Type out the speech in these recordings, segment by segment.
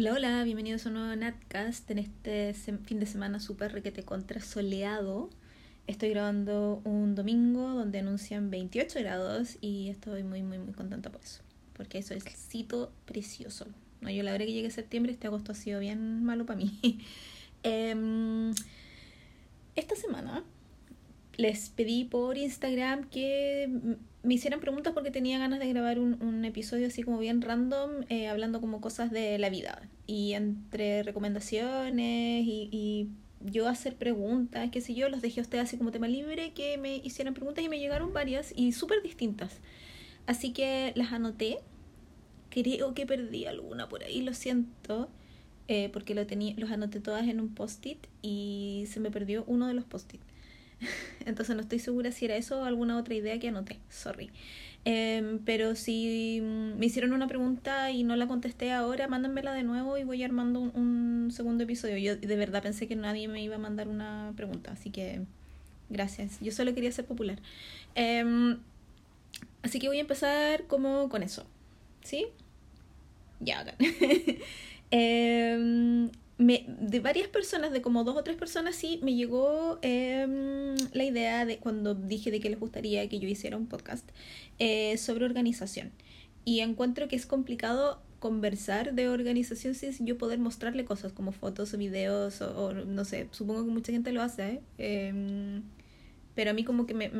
Hola, hola, bienvenidos a un nuevo Natcast en este fin de semana súper requete contra soleado. Estoy grabando un domingo donde anuncian 28 grados y estoy muy, muy, muy contenta por eso. Porque eso es cito precioso. No, yo la verdad que llegue septiembre, este agosto ha sido bien malo para mí. Em, esta semana les pedí por Instagram que me hicieran preguntas porque tenía ganas de grabar un, un episodio así como bien random, eh, hablando como cosas de la vida. Y entre recomendaciones y, y, yo hacer preguntas, qué sé yo, los dejé a ustedes así como tema libre, que me hicieran preguntas y me llegaron varias y súper distintas. Así que las anoté. Creo que perdí alguna por ahí, lo siento. Eh, porque lo tenía, los anoté todas en un post-it y se me perdió uno de los post-it. Entonces no estoy segura si era eso o alguna otra idea que anoté, sorry. Eh, pero si me hicieron una pregunta y no la contesté ahora, mándenmela de nuevo y voy armando un, un, segundo episodio. Yo de verdad pensé que nadie me iba a mandar una pregunta, así que gracias. Yo solo quería ser popular. Eh, así que voy a empezar como con eso. ¿Sí? Ya, acá. eh, me, de varias personas, de como dos o tres personas, sí, me llegó eh, la idea de cuando dije de que les gustaría que yo hiciera un podcast eh, sobre organización. Y encuentro que es complicado conversar de organización sin yo poder mostrarle cosas como fotos o videos o, no sé, supongo que mucha gente lo hace, ¿eh? eh pero a mí como que me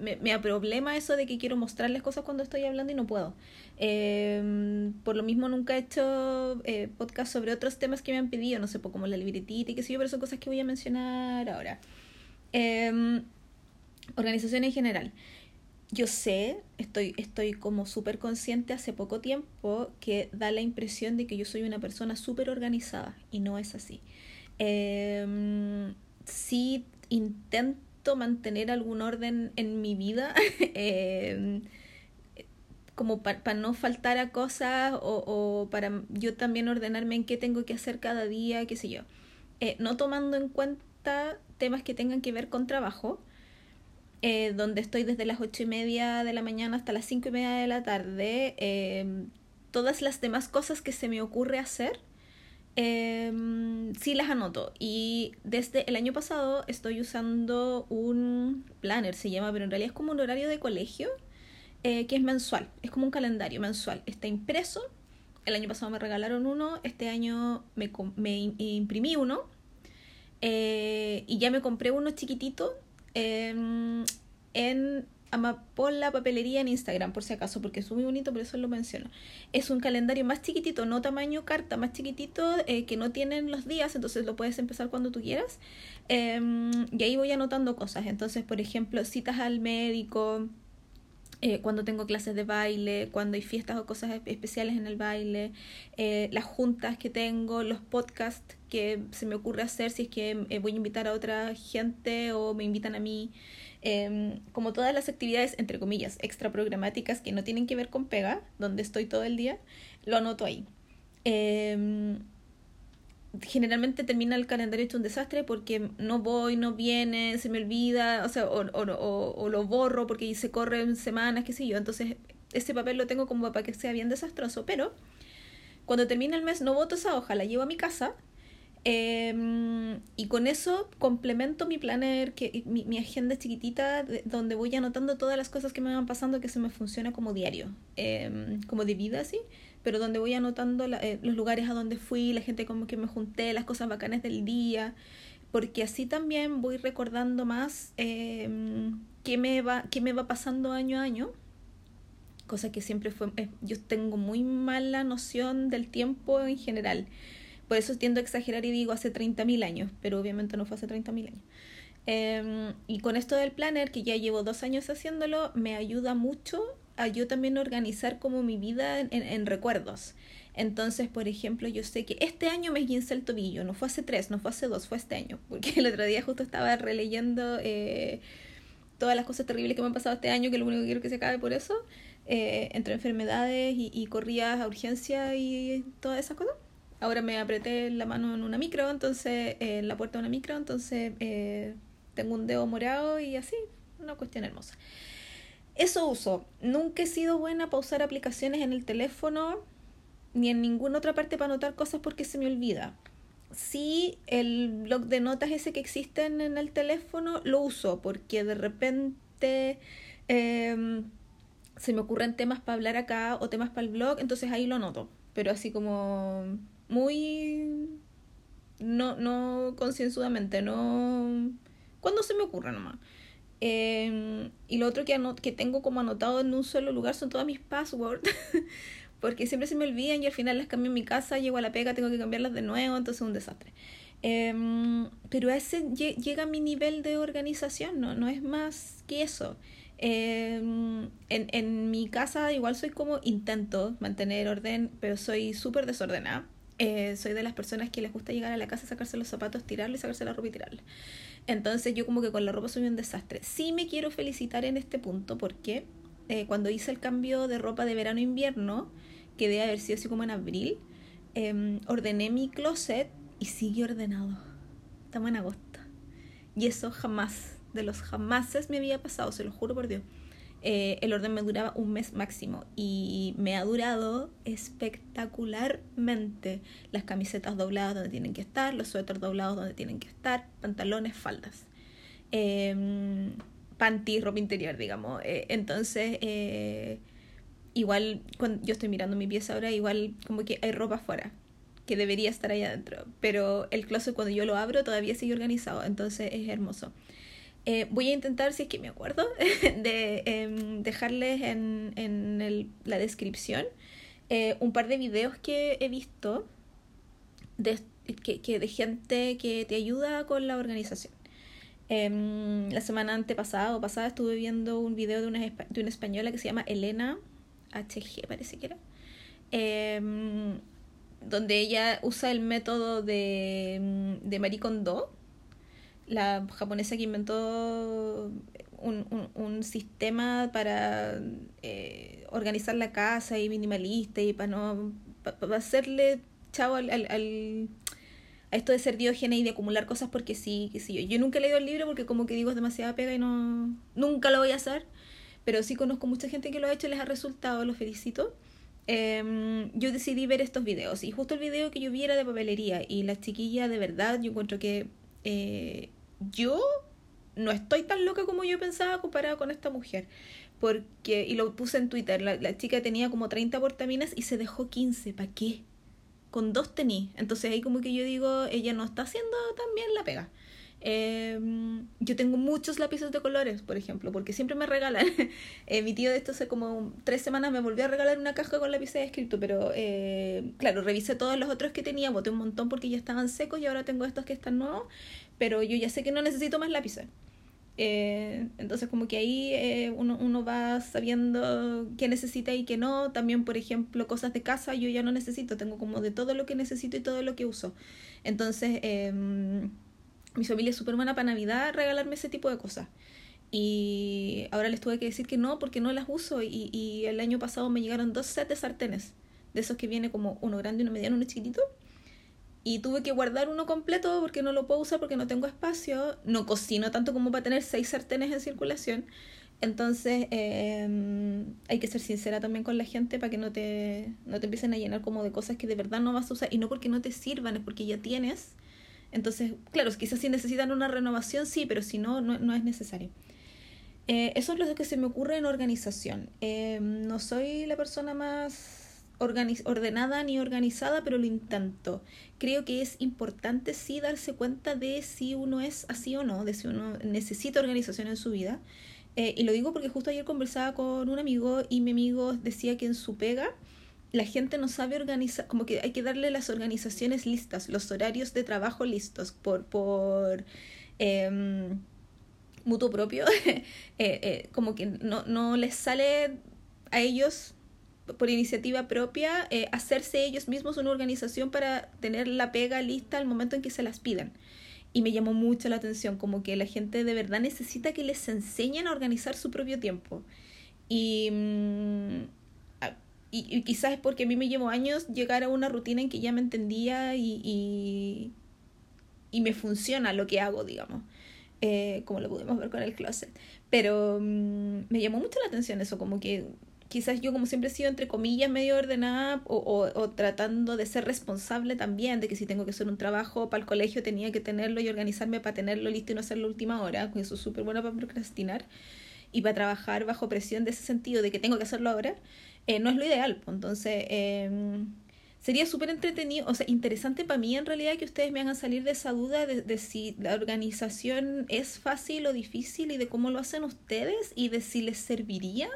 me, me problema eso de que quiero mostrarles cosas cuando estoy hablando y no puedo. Eh, por lo mismo nunca he hecho eh, podcast sobre otros temas que me han pedido, no sé, como la libretita y qué sé yo, pero son cosas que voy a mencionar ahora. Eh, organización en general. Yo sé, estoy, estoy como súper consciente hace poco tiempo que da la impresión de que yo soy una persona súper organizada y no es así. Eh, sí intento mantener algún orden en mi vida, eh, como para pa no faltar a cosas o, para yo también ordenarme en qué tengo que hacer cada día, qué sé yo. Eh, no tomando en cuenta temas que tengan que ver con trabajo, eh, donde estoy desde las ocho y media de la mañana hasta las cinco y media de la tarde, eh, todas las demás cosas que se me ocurre hacer eh, sí las anoto. Y desde el año pasado estoy usando un planner, se llama, pero en realidad es como un horario de colegio, eh, que es mensual, es como un calendario mensual. Está impreso. El año pasado me regalaron uno, este año me, me imprimí uno. Eh, y ya me compré uno chiquitito em, en Amapola Papelería en Instagram, por si acaso, porque es muy bonito, por eso lo menciono. Es un calendario más chiquitito, no tamaño carta, más chiquitito, eh, que no tienen los días, entonces lo puedes empezar cuando tú quieras. Eh, y ahí voy anotando cosas. Entonces, por ejemplo, citas al médico, eh, cuando tengo clases de baile, cuando hay fiestas o cosas especiales en el baile, eh, las juntas que tengo, los podcasts que se me ocurre hacer si es que eh, voy a invitar a otra gente o me invitan a mí. Eh, como todas las actividades, entre comillas, extra programáticas que no tienen que ver con pega, donde estoy todo el día, lo anoto ahí. Eh, generalmente termina el calendario hecho un desastre porque no voy, no viene, se me olvida, o sea, o lo borro porque se corren semanas, qué sé yo. Entonces, ese papel lo tengo como para que sea bien desastroso, pero cuando termina el mes no voto esa hoja, la llevo a mi casa eh, y con eso complemento mi planner, que, mi, mi agenda chiquitita, de, donde voy anotando todas las cosas que me van pasando que se me funciona como diario, eh, como de vida, así, pero donde voy anotando la, eh, los lugares a donde fui, la gente como que me junté, las cosas bacanas del día, porque así también voy recordando más eh, qué, me va, qué me va pasando año a año. Cosa que siempre fue, eh, yo tengo muy mala noción del tiempo en general. Por eso tiendo a exagerar y digo hace 30.000 años, pero obviamente no fue hace 30.000 años. Eh, y con esto del planner, que ya llevo dos años haciéndolo, me ayuda mucho a yo también organizar como mi vida en, en, recuerdos. Entonces, por ejemplo, yo sé que este año me esguincé el tobillo, no fue hace tres, no fue hace dos, fue este año, porque el otro día justo estaba releyendo eh, todas las cosas terribles que me han pasado este año, que lo único que quiero que se acabe por eso, eh, entre enfermedades y, y corridas a urgencia y todas esas cosas ahora me apreté la mano en una micro, entonces, en la puerta de una micro, entonces eh, tengo un dedo morado y así, una cuestión hermosa. Eso uso. Nunca he sido buena para usar aplicaciones en el teléfono. ni en ninguna otra parte para anotar cosas porque se me olvida. Sí, el blog de notas ese que existe en el teléfono lo uso porque de repente em, se me ocurren temas para hablar acá o temas para el blog, entonces ahí lo anoto. Pero así como muy... No, no concienzudamente, no... Cuando se me ocurre nomás. Em, y lo otro que, que tengo como anotado en un solo lugar son todas mis passwords. porque siempre se me olvidan y al final las cambio en mi casa, llego a la pega, tengo que cambiarlas de nuevo, entonces es un desastre. Em, pero a ese llega mi nivel de organización, no, no es más que eso. Em, en, en mi casa igual soy como intento mantener orden, pero soy súper desordenada. Eh, soy de las personas que les gusta llegar a la casa, sacarse los zapatos, tirarle, sacarse la ropa y tirarle. Entonces yo como que con la ropa soy un desastre. Sí me quiero felicitar en este punto porque eh, cuando hice el cambio de ropa de verano-invierno, que debe haber sido así como en abril, em, ordené mi closet y sigue ordenado. Estamos en agosto. Y eso jamás, de los jamases me había pasado, se lo juro por Dios. Eh, el orden me duraba un mes máximo y me ha durado espectacularmente. Las camisetas dobladas donde tienen que estar, los suéteres doblados donde tienen que estar, pantalones, faldas. Eh, panty, ropa interior, digamos. Eh, entonces, eh, igual, cuando yo estoy mirando mi pieza ahora, igual como que hay ropa afuera que debería estar ahí adentro. Pero el closet cuando yo lo abro todavía sigue organizado, entonces es hermoso. Eh, voy a intentar, si es que me acuerdo, de em, dejarles en, en el, la descripción eh, un par de videos que he visto de, que, que de gente que te ayuda con la organización. Em, la semana antepasada o pasada estuve viendo un video de una, de una española que se llama Elena HG, parece que era. Em, donde ella usa el método de, de Marie Kondo, la japonesa que inventó un, un, sistema para eh, organizar la casa y minimalista y para no para hacerle chavo al, al, a esto de ser diógena y de acumular cosas porque sí, que sí yo. Yo nunca he leído el libro porque como que digo es demasiada pega y no nunca lo voy a hacer, pero sí conozco mucha gente que lo ha hecho y les ha resultado, lo felicito. Em, yo decidí ver estos videos y justo el video que yo vi era de papelería y la chiquilla de verdad yo encuentro que eh, yo no estoy tan loca como yo pensaba comparada con esta mujer. Porque, y lo puse en Twitter, la, chica tenía como 30 portaminas y se dejó 15. ¿Para qué? Con dos tení. Entonces ahí como que yo digo, ella no está haciendo tan bien la pega. Em, yo tengo muchos lápices de colores, por ejemplo, porque siempre me regalan. eh, mi tío de esto hace como tres semanas me volvió a regalar una caja con lápices de escrito, pero eh, claro, revisé todos los otros que tenía, boté un montón porque ya estaban secos y ahora tengo estos que están nuevos pero yo ya sé que no necesito más lápices. Eh, entonces como que ahí eh, uno, uno va sabiendo qué necesita y qué no. También, por ejemplo, cosas de casa yo ya no necesito. Tengo como de todo lo que necesito y todo lo que uso. Entonces, eh, mi familia es súper buena para Navidad regalarme ese tipo de cosas. Y ahora les tuve que decir que no porque no las uso. Y, y el año pasado me llegaron dos sets sartenes. De esos que viene como uno grande, uno mediano, uno chiquitito y tuve que guardar uno completo porque no lo puedo usar porque no tengo espacio. No cocino tanto como para tener seis sartenes en circulación. Entonces em, hay que ser sincera también con la gente para que no te, no te empiecen a llenar como de cosas que de verdad no vas a usar y no porque no te sirvan, es porque ya tienes. Entonces, claro, quizás si necesitan una renovación, sí, pero si no, no, es necesario. Eh, eso es lo que se me ocurre en organización. Em, no soy la persona más ordenada ni organizada, pero lo intento. Creo que es importante sí darse cuenta de si uno es así o no, de si uno necesita organización en su vida. Eh, y lo digo porque justo ayer conversaba con un amigo y mi amigo decía que en su pega la gente no sabe organizar, como que hay que darle las organizaciones listas, los horarios de trabajo listos por, por em, mutuo propio, eh, eh, como que no, no les sale a ellos por iniciativa propia, eh, hacerse ellos mismos una organización para tener la pega lista al momento en que se las pidan. Y me llamó mucho la atención, como que la gente de verdad necesita que les enseñen a organizar su propio tiempo. Y, mm, y, quizás es porque a mí me llevó años llegar a una rutina en que ya me entendía y, y, me funciona lo que hago, digamos. Eh, como lo pudimos ver con el closet. Pero mm, me llamó mucho la atención eso, como que quizás yo como siempre he sido entre comillas medio ordenada o, o, o, tratando de ser responsable también, de que si tengo que hacer un trabajo para el colegio tenía que tenerlo y organizarme para tenerlo listo y no hacerlo última hora, que eso es súper bueno para procrastinar y para trabajar bajo presión de ese sentido de que tengo que hacerlo ahora, eh, no es lo ideal. Entonces, eh, sería súper entretenido, o sea, interesante para mí en realidad que ustedes me hagan salir de esa duda de, si la organización es fácil o difícil y de cómo lo hacen ustedes y de si les serviría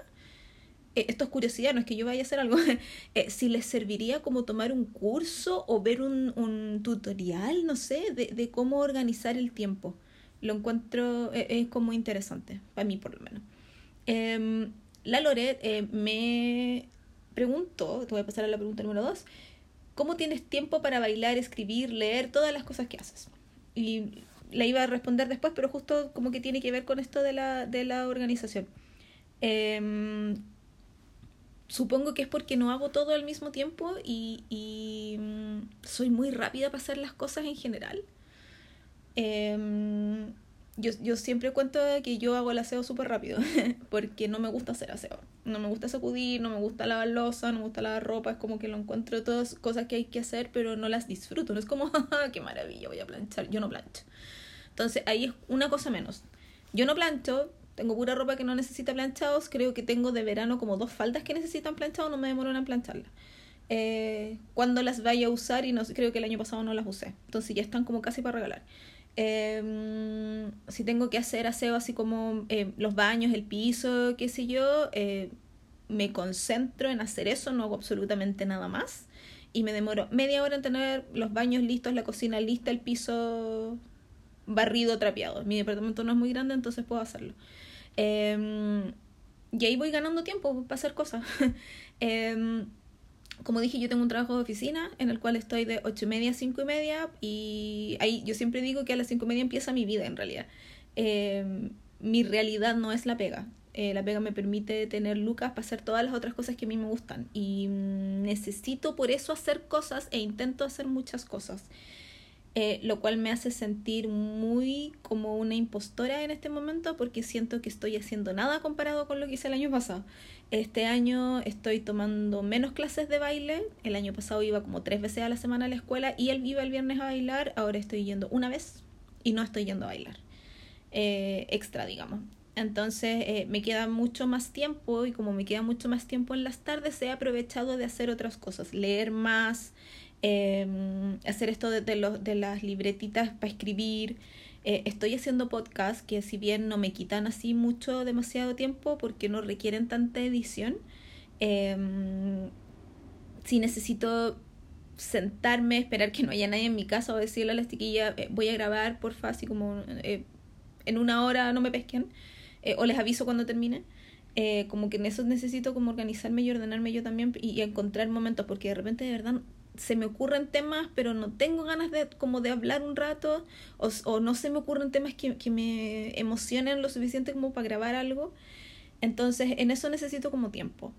eh, esto es curiosidad, no es que yo vaya a hacer algo, eh, si les serviría como tomar un curso o ver un, un tutorial, no sé, de, de, cómo organizar el tiempo. Lo encuentro, eh, es como interesante, para mí por lo menos. Eh, la Loret eh, me preguntó, te voy a pasar a la pregunta número dos, ¿cómo tienes tiempo para bailar, escribir, leer, todas las cosas que haces? Y la iba a responder después, pero justo como que tiene que ver con esto de la, de la organización. Eh, supongo que es porque no hago todo al mismo tiempo y, um, soy muy rápida para hacer las cosas en general. Eh, yo, siempre cuento que yo hago el aseo súper rápido porque no me gusta hacer aseo. No me gusta sacudir, no me gusta lavar losa, no me gusta lavar ropa. Es como que lo encuentro todas cosas que hay que hacer, pero no las disfruto. No es como, qué maravilla, voy a planchar. Yo no plancho. Entonces ahí es una cosa menos. Yo no plancho, tengo pura ropa que no necesita planchados. Creo que tengo de verano como dos faldas que necesitan planchados, no me demoro en plancharlas. Eh, cuando las vaya a usar, y no creo que el año pasado no las usé. Entonces ya están como casi para regalar. Eh, si tengo que hacer aseo así como eh, los baños, el piso, qué sé yo, eh, me concentro en hacer eso, no hago absolutamente nada más. Y me demoro media hora en tener los baños listos, la cocina lista, el piso barrido, trapeado. Mi departamento no es muy grande, entonces puedo hacerlo. Eh, y ahí voy ganando tiempo para hacer cosas. eh, como dije, yo tengo un trabajo de oficina en el cual estoy de ocho y media a cinco y media y ahí yo siempre digo que a las cinco y media empieza mi vida en realidad. Eh, mi realidad no es la pega. Eh, la pega me permite tener lucas para hacer todas las otras cosas que a mí me gustan y mm, necesito por eso hacer cosas e intento hacer muchas cosas eh, lo cual me hace sentir muy como una impostora en este momento porque siento que estoy haciendo nada comparado con lo que hice el año pasado. Este año estoy tomando menos clases de baile, el año pasado iba como tres veces a la semana a la escuela y él iba el viernes a bailar, ahora estoy yendo una vez y no estoy yendo a bailar. Eh, extra, digamos. Entonces eh, me queda mucho más tiempo y como me queda mucho más tiempo en las tardes he aprovechado de hacer otras cosas, leer más, eh, hacer esto de, los, de las libretitas para escribir. Eh, estoy haciendo podcasts que si bien no me quitan así mucho, demasiado tiempo porque no requieren tanta edición, eh, si necesito sentarme, esperar que no haya nadie en mi casa o decirle a la chiquilla, eh, voy a grabar, porfa, así como eh, en una hora no me pesquen, eh, o les aviso cuando termine. Como que en eso necesito como organizarme y ordenarme yo también y, y encontrar momentos porque de repente de verdad se me ocurren temas, pero no tengo ganas de como de hablar un rato, o, o no se me ocurren temas que, que, me emocionen lo suficiente como para grabar algo. Entonces, en eso necesito como tiempo.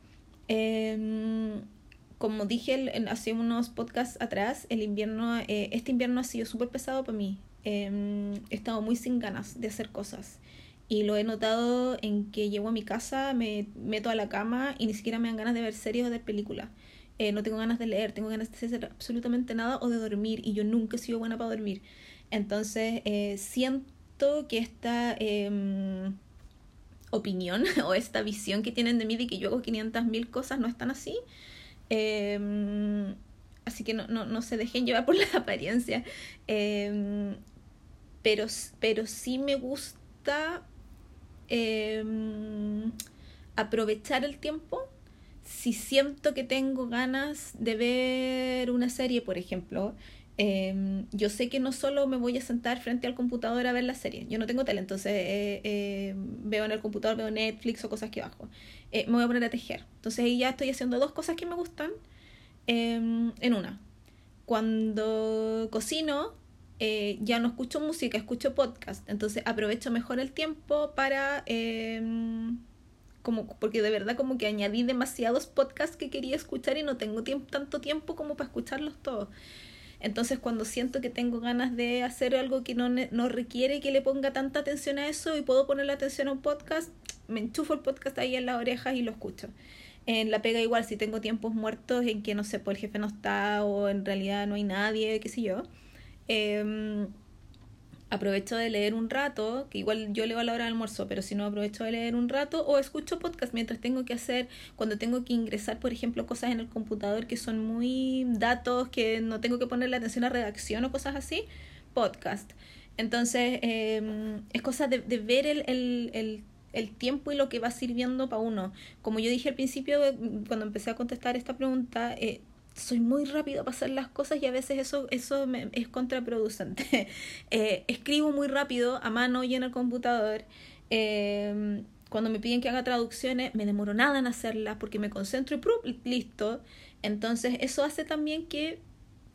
Eh, como dije hace unos podcasts atrás, el invierno, eh, este invierno ha sido súper pesado para mí. Eh, he estado muy sin ganas de hacer cosas. Y lo he notado en que llego a mi casa, me meto a la cama y ni siquiera me dan ganas de ver series o de películas eh, no tengo ganas de leer, tengo ganas de hacer absolutamente nada o de dormir y yo nunca he sido buena para dormir. Entonces eh, siento que esta eh, opinión o esta visión que tienen de mí de que yo hago 500 mil cosas no es tan así. Em, así que no, no, no, se dejen llevar por la apariencia. Em, pero, pero sí me gusta em, aprovechar el tiempo si siento que tengo ganas de ver una serie, por ejemplo, eh, yo sé que no solo me voy a sentar frente al computador a ver la serie, yo no tengo tele, entonces eh, eh, veo en el computador, veo Netflix o cosas que bajo. me voy a poner a tejer. Entonces ahí ya estoy haciendo dos cosas que me gustan em, en una. Cuando cocino, ya no escucho música, escucho podcast, entonces aprovecho mejor el tiempo para em, como porque de verdad como que añadí demasiados podcasts que quería escuchar y no tengo tiempo, tanto tiempo como para escucharlos todos. Entonces cuando siento que tengo ganas de hacer algo que no, no requiere que le ponga tanta atención a eso y puedo ponerle atención a un podcast, me enchufo el podcast ahí en las orejas y lo escucho. En la pega igual, si tengo tiempos muertos en que, no sé, pues el jefe no está o en realidad no hay nadie, qué sé yo. Eh, aprovecho de leer un rato, que igual yo leo a la hora del almuerzo, pero si no aprovecho de leer un rato o escucho podcast mientras tengo que hacer, cuando tengo que ingresar, por ejemplo, cosas en el computador que son muy datos, que no tengo que ponerle atención a redacción o cosas así, podcast. Entonces, eh, es cosa de, ver el, el, el el tiempo y lo que va sirviendo para uno. Como yo dije al principio, cuando empecé a contestar esta pregunta, eh, soy muy rápido para hacer las cosas y a veces eso, eso es contraproducente. eh, escribo muy rápido a mano y en el computador. Eh, cuando me piden que haga traducciones, me demoro nada en hacerlas porque me concentro y listo. Entonces, eso hace también que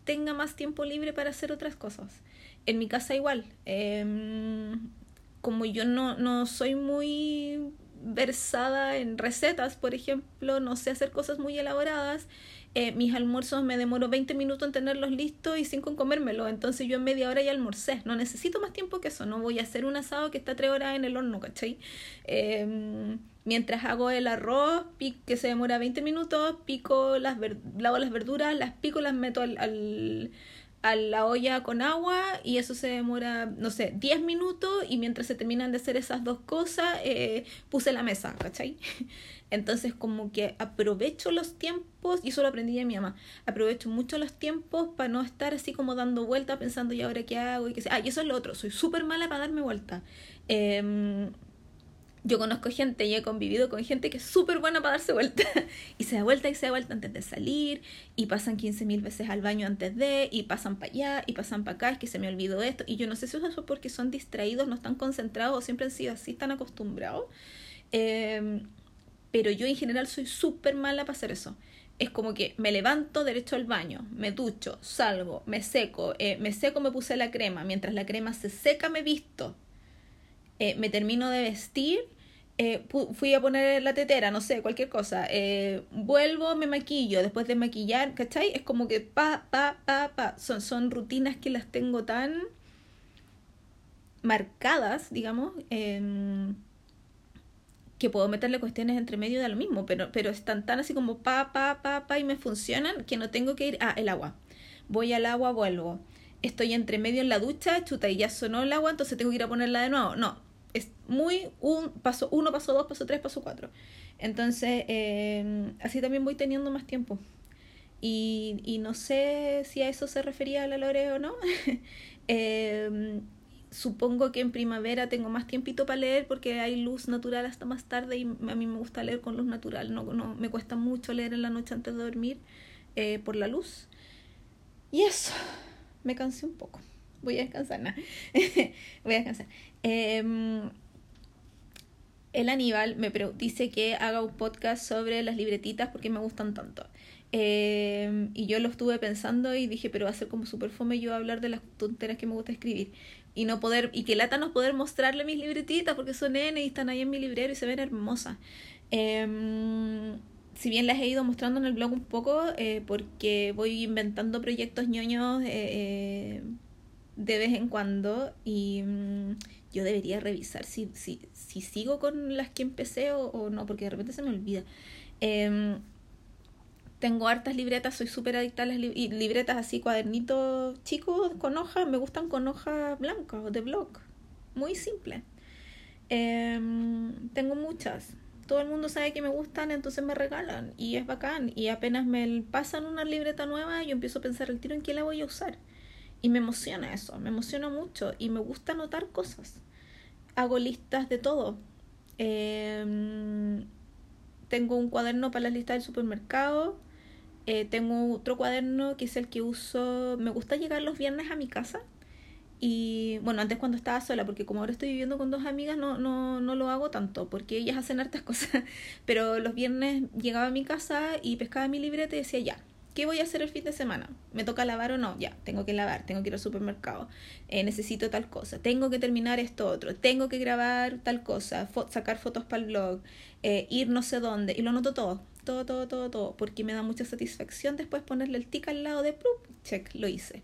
tenga más tiempo libre para hacer otras cosas. En mi casa igual. Eh, como yo no, no soy muy versada en recetas, por ejemplo, no sé hacer cosas muy elaboradas, eh, mis almuerzos me demoro 20 minutos en tenerlos listos y 5 en comérmelo. Entonces yo en media hora ya almorcé. No necesito más tiempo que eso. No voy a hacer un asado que está 3 horas en el horno, ¿cachai? Eh, mientras hago el arroz, que se demora 20 minutos, pico las lavo las verduras, las pico, las meto al, al a la olla con agua y eso se demora, no sé, 10 minutos y mientras se terminan de hacer esas dos cosas, eh, puse la mesa, ¿cachai? Entonces como que aprovecho los tiempos, y eso lo aprendí de mi mamá, aprovecho mucho los tiempos para no estar así como dando vuelta pensando, ¿y ahora qué hago? Y que Ah, y eso es lo otro, soy súper mala para darme vuelta. Eh, yo conozco gente y he convivido con gente que es súper buena para darse vuelta. y se da vuelta y se da vuelta antes de salir. Y pasan 15 mil veces al baño antes de. Y pasan para allá y pasan para acá. Es que se me olvidó esto. Y yo no sé si eso es porque son distraídos, no están concentrados o siempre han sido así, están acostumbrados. Eh, pero yo en general soy súper mala para hacer eso. Es como que me levanto derecho al baño, me ducho, salgo, me seco, eh, me seco, me puse la crema. Mientras la crema se seca, me visto. Eh, me termino de vestir, eh, fui a poner la tetera, no sé, cualquier cosa. Vuelvo, me maquillo, después de maquillar, ¿cachai? Es como que pa, pa, pa, pa. Son, son rutinas que las tengo tan marcadas, digamos. Eh, que puedo meterle cuestiones entre medio de lo mismo, pero, pero están tan así como pa, pa, pa, pa y me funcionan que no tengo que ir a el agua. Voy al agua, vuelvo. Estoy entre medio en la ducha, chuta, y ya sonó el agua, entonces tengo que ir a ponerla de nuevo. No, es muy un paso uno, paso dos, paso tres, paso cuatro. Entonces, eh, así también voy teniendo más tiempo. Y, y no sé si a eso se refería la Lore o no. eh, supongo que en primavera tengo más tiempito para leer porque hay luz natural hasta más tarde y a mí me gusta leer con luz natural. No, no me cuesta mucho leer en la noche antes de dormir eh, por la luz. Y eso, me cansé un poco. Voy a descansar, ¿no? Voy a descansar. Eh, el Aníbal me dice que haga un podcast sobre las libretitas porque me gustan tanto. Eh, y yo lo estuve pensando y dije, pero va a ser como súper fome yo hablar de las tonteras que me gusta escribir y no poder y que lata no poder mostrarle mis libretitas porque son N y están ahí en mi librero y se ven hermosas. Eh, si bien las he ido mostrando en el blog un poco, eh, porque voy inventando proyectos ñoños eh, eh, de vez en cuando y mm, yo debería revisar si, si, si sigo con las que empecé o, o no, porque de repente se me olvida. Tengo hartas libretas, soy súper adicta a las libretas así, cuadernitos chicos con hojas, me gustan con hojas blancas de blog, muy simple. Eh, tengo muchas, todo el mundo sabe que me gustan, entonces me regalan y es bacán. Y apenas me pasan una libreta nueva, yo empiezo a pensar el tiro en qué la voy a usar. Y me emociona eso, me emociona mucho y me gusta anotar cosas. Hago listas de todo. Eh, tengo un cuaderno para las listas del supermercado eh, tengo otro cuaderno que es el que uso. Me gusta llegar los viernes a mi casa. Y bueno, antes cuando estaba sola, porque como ahora estoy viviendo con dos amigas, no, no, no lo hago tanto, porque ellas hacen hartas cosas. Pero los viernes llegaba a mi casa y pescaba mi libreta y decía, ya, ¿qué voy a hacer el fin de semana? ¿Me toca lavar o no? Ya, tengo que lavar, tengo que ir al supermercado, eh, necesito tal cosa, tengo que terminar esto otro, tengo que grabar tal cosa, sacar fotos para el blog, eh, ir no sé dónde, y lo anoto todo todo, todo, todo, todo, porque me da mucha satisfacción después ponerle el tic al lado de, ¡plup! check, lo hice.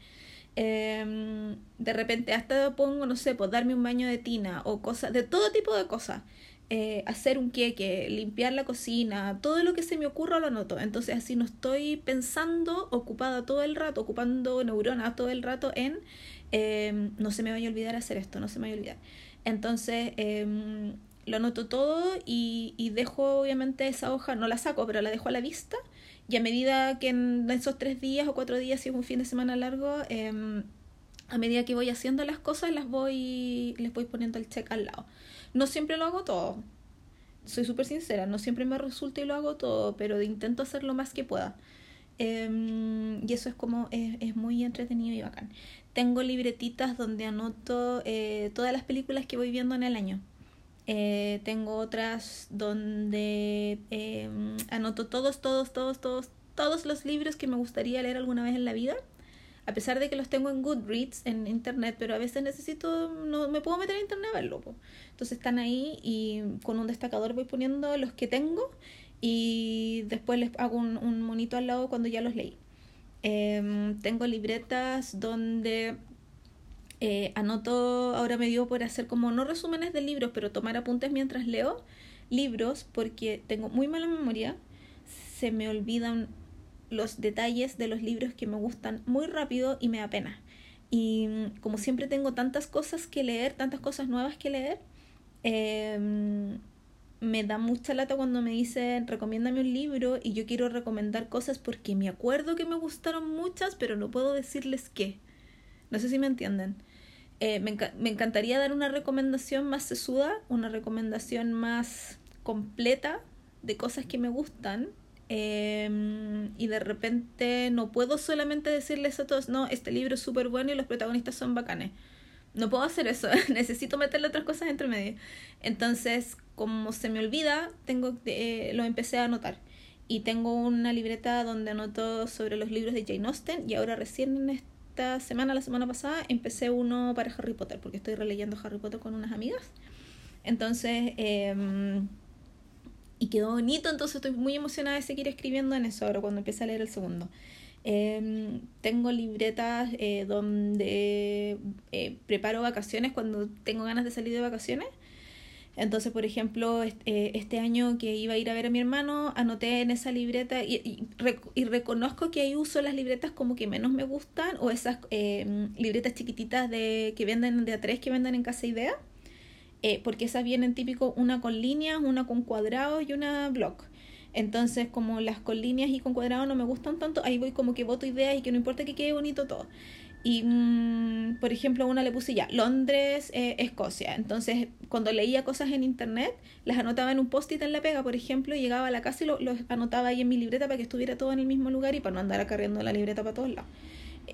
Eh, de repente hasta pongo, no sé, pues darme un baño de tina o cosas, de todo tipo de cosas. Eh, hacer un queque, limpiar la cocina, todo lo que se me ocurra lo anoto. Entonces así no estoy pensando ocupada todo el rato, ocupando neuronas todo el rato en em, no se me vaya a olvidar hacer esto, no se me vaya a olvidar. Entonces em, lo anoto todo y, y dejo obviamente esa hoja, no la saco, pero la dejo a la vista y a medida que en esos tres días o cuatro días, si es un fin de semana largo, eh, a medida que voy haciendo las cosas, las voy, les voy poniendo el check al lado. No siempre lo hago todo. Soy súper sincera, no siempre me resulta y lo hago todo, pero intento hacer lo más que pueda. Eh, y eso es como, es, es, muy entretenido y bacán. Tengo libretitas donde anoto eh, todas las películas que voy viendo en el año. Eh, tengo otras donde eh, anoto todos, todos, todos, todos, todos los libros que me gustaría leer alguna vez en la vida. A pesar de que los tengo en Goodreads, en internet, pero a veces necesito, no me puedo meter en internet a verlo. Entonces están ahí y con un destacador voy poniendo los que tengo y después les hago un, monito al lado cuando ya los leí. Eh, tengo libretas donde eh, anoto, ahora me dio por hacer como no resúmenes de libros, pero tomar apuntes mientras leo libros porque tengo muy mala memoria, se me olvidan los detalles de los libros que me gustan muy rápido y me da pena. Y mm, como siempre tengo tantas cosas que leer, tantas cosas nuevas que leer, eh, me da mucha lata cuando me dicen recomiéndame un libro y yo quiero recomendar cosas porque me acuerdo que me gustaron muchas, pero no puedo decirles qué. No sé si me entienden. Eh, me, me, encantaría dar una recomendación más sesuda, una recomendación más completa de cosas que me gustan. Eh, y de repente no puedo solamente decirles a todos, no, este libro es súper bueno y los protagonistas son bacanes. No puedo hacer eso, necesito meterle otras cosas entre medio. Entonces, como se me olvida, tengo eh, lo empecé a anotar. Y tengo una libreta donde anoto sobre los libros de Jane Austen y ahora recién en esta semana, la semana pasada, empecé uno para Harry Potter, porque estoy releyendo Harry Potter con unas amigas. Entonces, eh, y quedó bonito, entonces estoy muy emocionada de seguir escribiendo en eso ahora cuando empiece a leer el segundo. Eh, tengo libretas eh, donde eh, preparo vacaciones cuando tengo ganas de salir de vacaciones. Entonces, por ejemplo, eh, este año que iba a ir a ver a mi hermano, anoté en esa libreta y, y, y reconozco que ahí uso las libretas como que menos me gustan o esas eh, libretas chiquititas de que venden de A3 que venden en Casa Idea, eh, porque esas vienen típico una con líneas, una con cuadrados y una block. Entonces, como las con líneas y con cuadrados no me gustan tanto, ahí voy como que voto ideas y que no importa que quede bonito todo. Y, mmm, por ejemplo, una le puse ya, Londres, eh, Escocia. Entonces, cuando leía cosas en internet, las anotaba en un post-it en la pega, por ejemplo, y llegaba a la casa y lo, lo, anotaba ahí en mi libreta para que estuviera todo en el mismo lugar y para no andar acarreando la libreta para todos lados.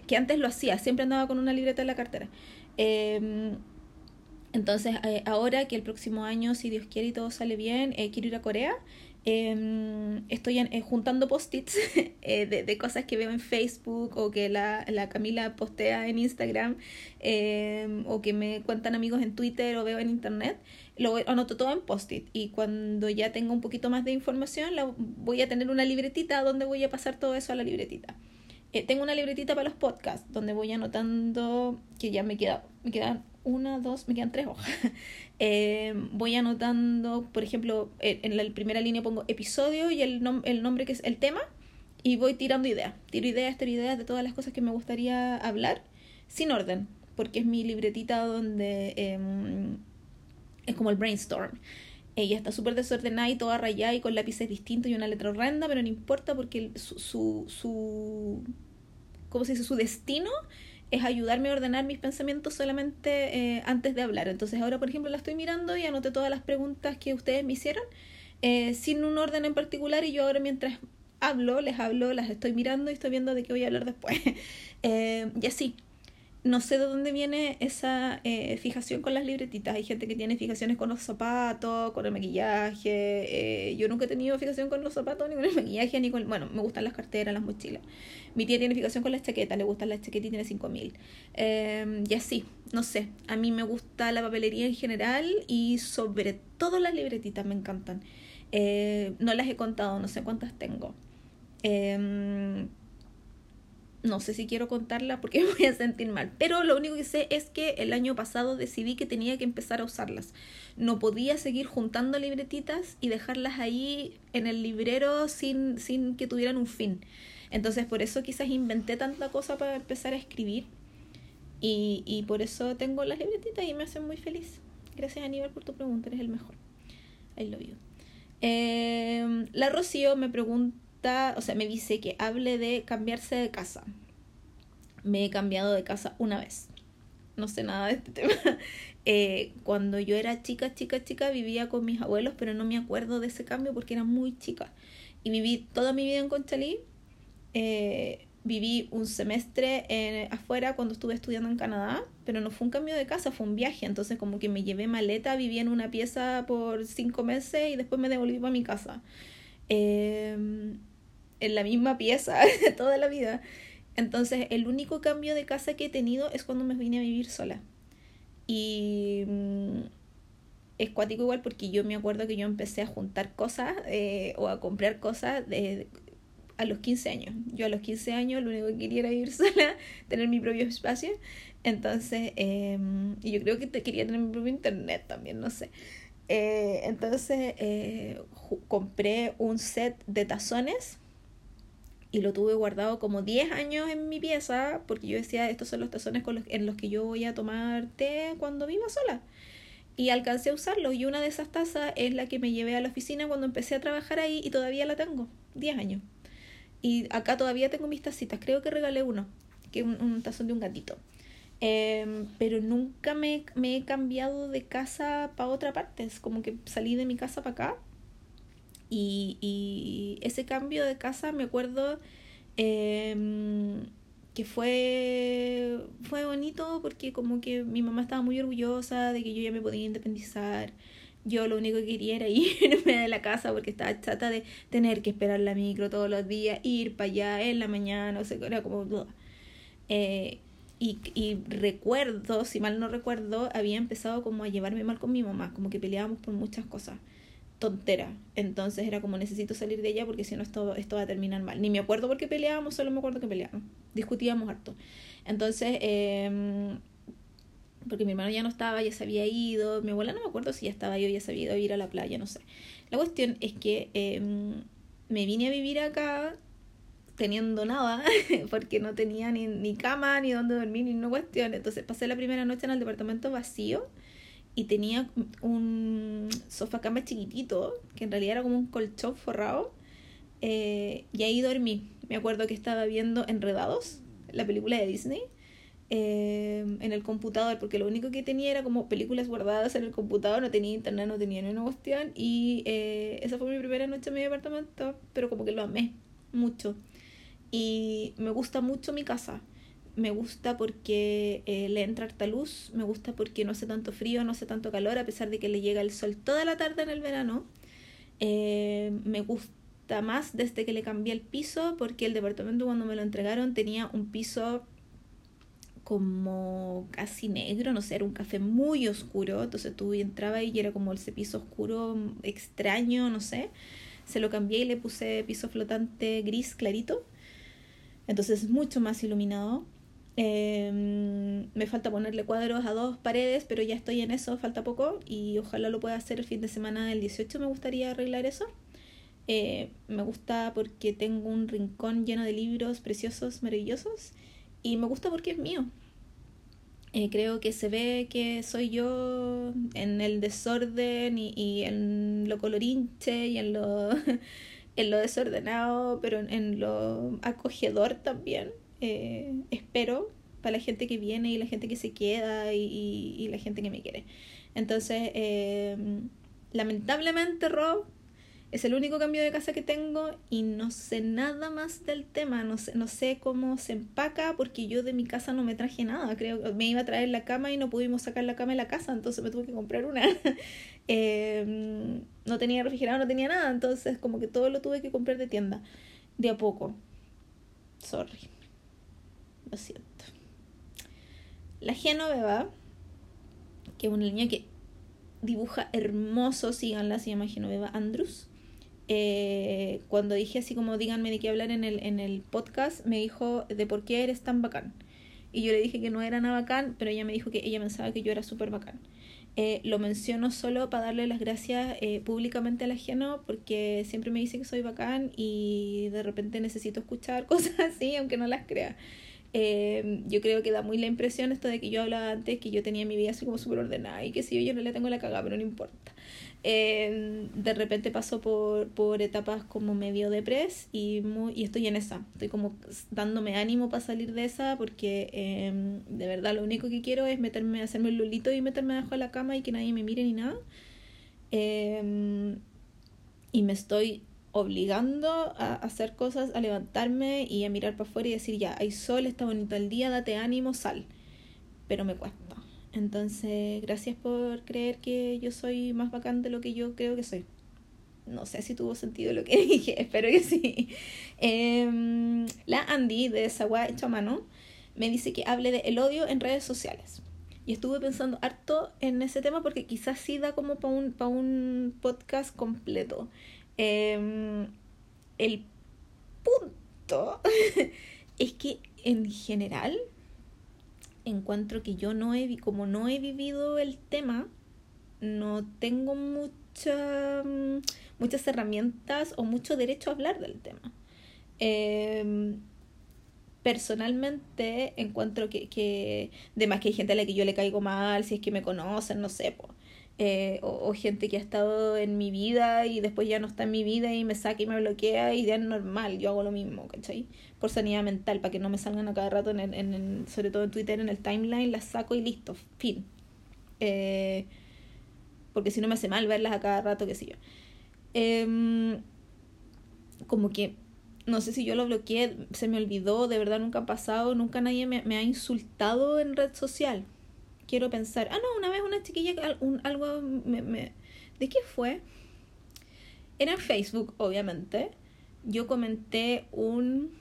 Que antes lo hacía, siempre andaba con una libreta en la cartera. Eh, entonces, eh, ahora que el próximo año, si Dios quiere y todo sale bien, eh, quiero ir a Corea. Eh, estoy eh, juntando post-its de, cosas que veo en Facebook o que la, la Camila postea en Instagram em, o que me cuentan amigos en Twitter o veo en Internet. Lo anoto todo en post-it y cuando ya tengo un poquito más de información la, voy a tener una libretita donde voy a pasar todo eso a la libretita. Tengo una libretita para los podcasts donde voy anotando que ya me, queda, me quedan una, dos, me quedan tres hojas. eh, voy anotando, por ejemplo, en la primera línea pongo episodio y el, nom el nombre que es el tema y voy tirando ideas. Tiro ideas, tiro ideas de todas las cosas que me gustaría hablar sin orden, porque es mi libretita donde eh, es como el brainstorm. Ella está súper desordenada y toda rayada y con lápices distintos y una letra horrenda, pero no importa porque su, su, su ¿cómo se dice? Su destino es ayudarme a ordenar mis pensamientos solamente eh, antes de hablar. Entonces ahora, por ejemplo, la estoy mirando y anoté todas las preguntas que ustedes me hicieron eh, sin un orden en particular y yo ahora mientras hablo, les hablo, las estoy mirando y estoy viendo de qué voy a hablar después. eh, y así. No sé de dónde viene esa eh, fijación con las libretitas. Hay gente que tiene fijaciones con los zapatos, con el maquillaje. Eh, yo nunca he tenido fijación con los zapatos, ni con el maquillaje, ni con... Bueno, me gustan las carteras, las mochilas. Mi tía tiene fijación con las chaquetas, le gustan las chaquetas y tiene 5000. Eh, y así, no sé. A mí me gusta la papelería en general y sobre todo las libretitas me encantan. Eh, no las he contado, no sé cuántas tengo. Eh, no sé si quiero contarla porque me voy a sentir mal, pero lo único que sé es que el año pasado decidí que tenía que empezar a usarlas. No podía seguir juntando libretitas y dejarlas ahí en el librero sin, sin que tuvieran un fin. Entonces por eso quizás inventé tanta cosa para empezar a escribir y, y por eso tengo las libretitas y me hacen muy feliz. Gracias Aníbal por tu pregunta, eres el mejor. I love you. Eh, la Rocío me pregunta o sea, me dice que hable de cambiarse de casa. Me he cambiado de casa una vez. No sé nada de este tema. Eh, cuando yo era chica, chica, chica, vivía con mis abuelos, pero no me acuerdo de ese cambio porque era muy chica. Y viví toda mi vida en Conchalí. Eh, viví un semestre afuera cuando estuve estudiando en Canadá, pero no fue un cambio de casa, fue un viaje. Entonces como que me llevé maleta, viví en una pieza por cinco meses y después me devolví para mi casa. Eh, en la misma pieza toda la vida. Entonces, el único cambio de casa que he tenido es cuando me vine a vivir sola. Y mm, es cuático igual porque yo me acuerdo que yo empecé a juntar cosas eh, o a comprar cosas de, a los 15 años. Yo a los 15 años lo único que quería era vivir sola, tener mi propio espacio. Entonces, em, y yo creo que te quería tener mi propio internet también, no sé. Eh, entonces, eh, compré un set de tazones y lo tuve guardado como 10 años en mi pieza porque yo decía, estos son los tazones en los que yo voy a tomar té cuando viva sola. Y alcancé a usarlo y una de esas tazas es la que me llevé a la oficina cuando empecé a trabajar ahí y todavía la tengo, 10 años. Y acá todavía tengo mis tacitas, creo que regalé uno, que es un, tazón de un gatito. Em, pero nunca me, me he cambiado de casa para otra parte, es como que salí de mi casa para acá y, y ese cambio de casa me acuerdo em, que fue, fue bonito porque como que mi mamá estaba muy orgullosa de que yo ya me podía independizar. Yo lo único que quería era irme de la casa porque estaba chata de tener que esperar la micro todos los días, ir para allá en la mañana, o sea, era como... Eh, y, y recuerdo, si mal no recuerdo, había empezado como a llevarme mal con mi mamá, como que peleábamos por muchas cosas tontera. Entonces era como necesito salir de ella porque si no esto, esto va a terminar mal. Ni me acuerdo por qué peleábamos, solo me acuerdo que peleábamos. Discutíamos harto. Entonces, eh, porque mi hermano ya no estaba, ya se había ido. Mi abuela no me acuerdo si ya estaba yo, ya se había ido a ir a la playa, no sé. La cuestión es que eh, me vine a vivir acá teniendo nada, porque no tenía ni, ni cama, ni dónde dormir, ni una cuestión. Entonces pasé la primera noche en el departamento vacío y tenía un sofá cama chiquitito, que en realidad era como un colchón forrado, eh, y ahí dormí. Me acuerdo que estaba viendo Enredados, la película de Disney, eh, en el computador, porque lo único que tenía era como películas guardadas en el computador, no tenía internet, no tenía ni una cuestión, y eh, esa fue mi primera noche en mi departamento, pero como que lo amé mucho. Y me gusta mucho mi casa me gusta porque eh, le entra harta luz, me gusta porque no hace tanto frío, no hace tanto calor, a pesar de que le llega el sol toda la tarde en el verano. Eh, me gusta más desde que le cambié el piso, porque el departamento cuando me lo entregaron tenía un piso como casi negro, no sé, era un café muy oscuro, entonces tú entrabas y era como ese piso oscuro extraño, no sé. Se lo cambié y le puse piso flotante gris clarito. Entonces es mucho más iluminado. Em, me falta ponerle cuadros a dos paredes, pero ya estoy en eso, falta poco y ojalá lo pueda hacer el fin de semana del 18. Me gustaría arreglar eso. Eh, me gusta porque tengo un rincón lleno de libros preciosos, maravillosos y me gusta porque es mío. Eh, creo que se ve que soy yo en el desorden y, en lo colorinche y en lo, en lo desordenado, pero en lo acogedor también. Eh, espero para la gente que viene y la gente que se queda y, la gente que me quiere. Entonces, eh, lamentablemente, Rob es el único cambio de casa que tengo y no sé nada más del tema. No sé, no sé cómo se empaca porque yo de mi casa no me traje nada. Creo que me iba a traer la cama y no pudimos sacar la cama de la casa, entonces me tuve que comprar una. Eh, no tenía refrigerador, no tenía nada, entonces como que todo lo tuve que comprar de tienda. De a poco. Sorry. Lo siento. La Genoveva, que es una niña que dibuja hermoso, síganla, se llama Genoveva Andrews. eh, cuando dije así como díganme de qué hablar en el, en el podcast, me dijo de por qué eres tan bacán. Y yo le dije que no era nada bacán, pero ella me dijo que ella pensaba que yo era súper bacán. Eh, lo menciono solo para darle las gracias eh, públicamente al ajeno porque siempre me dice que soy bacán y de repente necesito escuchar cosas así, aunque no las crea. Eh, yo creo que da muy la impresión esto de que yo hablaba antes que yo tenía mi vida así como súper ordenada y que si yo, yo no le tengo la cagada, pero no importa. Eh, de repente paso por, por etapas como medio depres y, muy, y estoy en esa. Estoy como dándome ánimo para salir de esa porque eh, de verdad lo único que quiero es meterme, hacerme el lulito y meterme debajo de la cama y que nadie me mire ni nada. Y me estoy obligando a hacer cosas, a levantarme y a mirar para afuera y decir, ya, hay sol, está bonito el día, date ánimo, sal. Pero me cuesta. Entonces, gracias por creer que yo soy más bacán de lo que yo creo que soy. No sé si tuvo sentido lo que dije, espero que sí. Em, la Andy de Sagua Hecho a Mano me dice que hable de el odio en redes sociales. Y estuve pensando harto en ese tema porque quizás sí da como para un, pa un podcast completo. Em, el punto es que en general encuentro que yo no he, como no he vivido el tema, no tengo mucha, mm, muchas herramientas o mucho derecho a hablar del tema. Eh, personalmente encuentro que, que, de más que hay gente a la que yo le caigo mal, si es que me conocen, no sé, eh, o, gente que ha estado en mi vida y después ya no está en mi vida y me saca y me bloquea y ya es normal, yo hago lo mismo, ¿cachai? Por sanidad mental, para que no me salgan a cada rato, en, en, sobre todo en Twitter, en el timeline, las saco y listo, fin. Eh, porque si no me hace mal verlas a cada rato, qué sé yo. Em, como que no sé si yo lo bloqueé, se me olvidó, de verdad nunca ha pasado, nunca nadie me ha insultado en red social quiero pensar. Ah, no, una vez una chiquilla, un, algo me, me, ¿De qué fue? Era en Facebook, obviamente. Yo comenté un...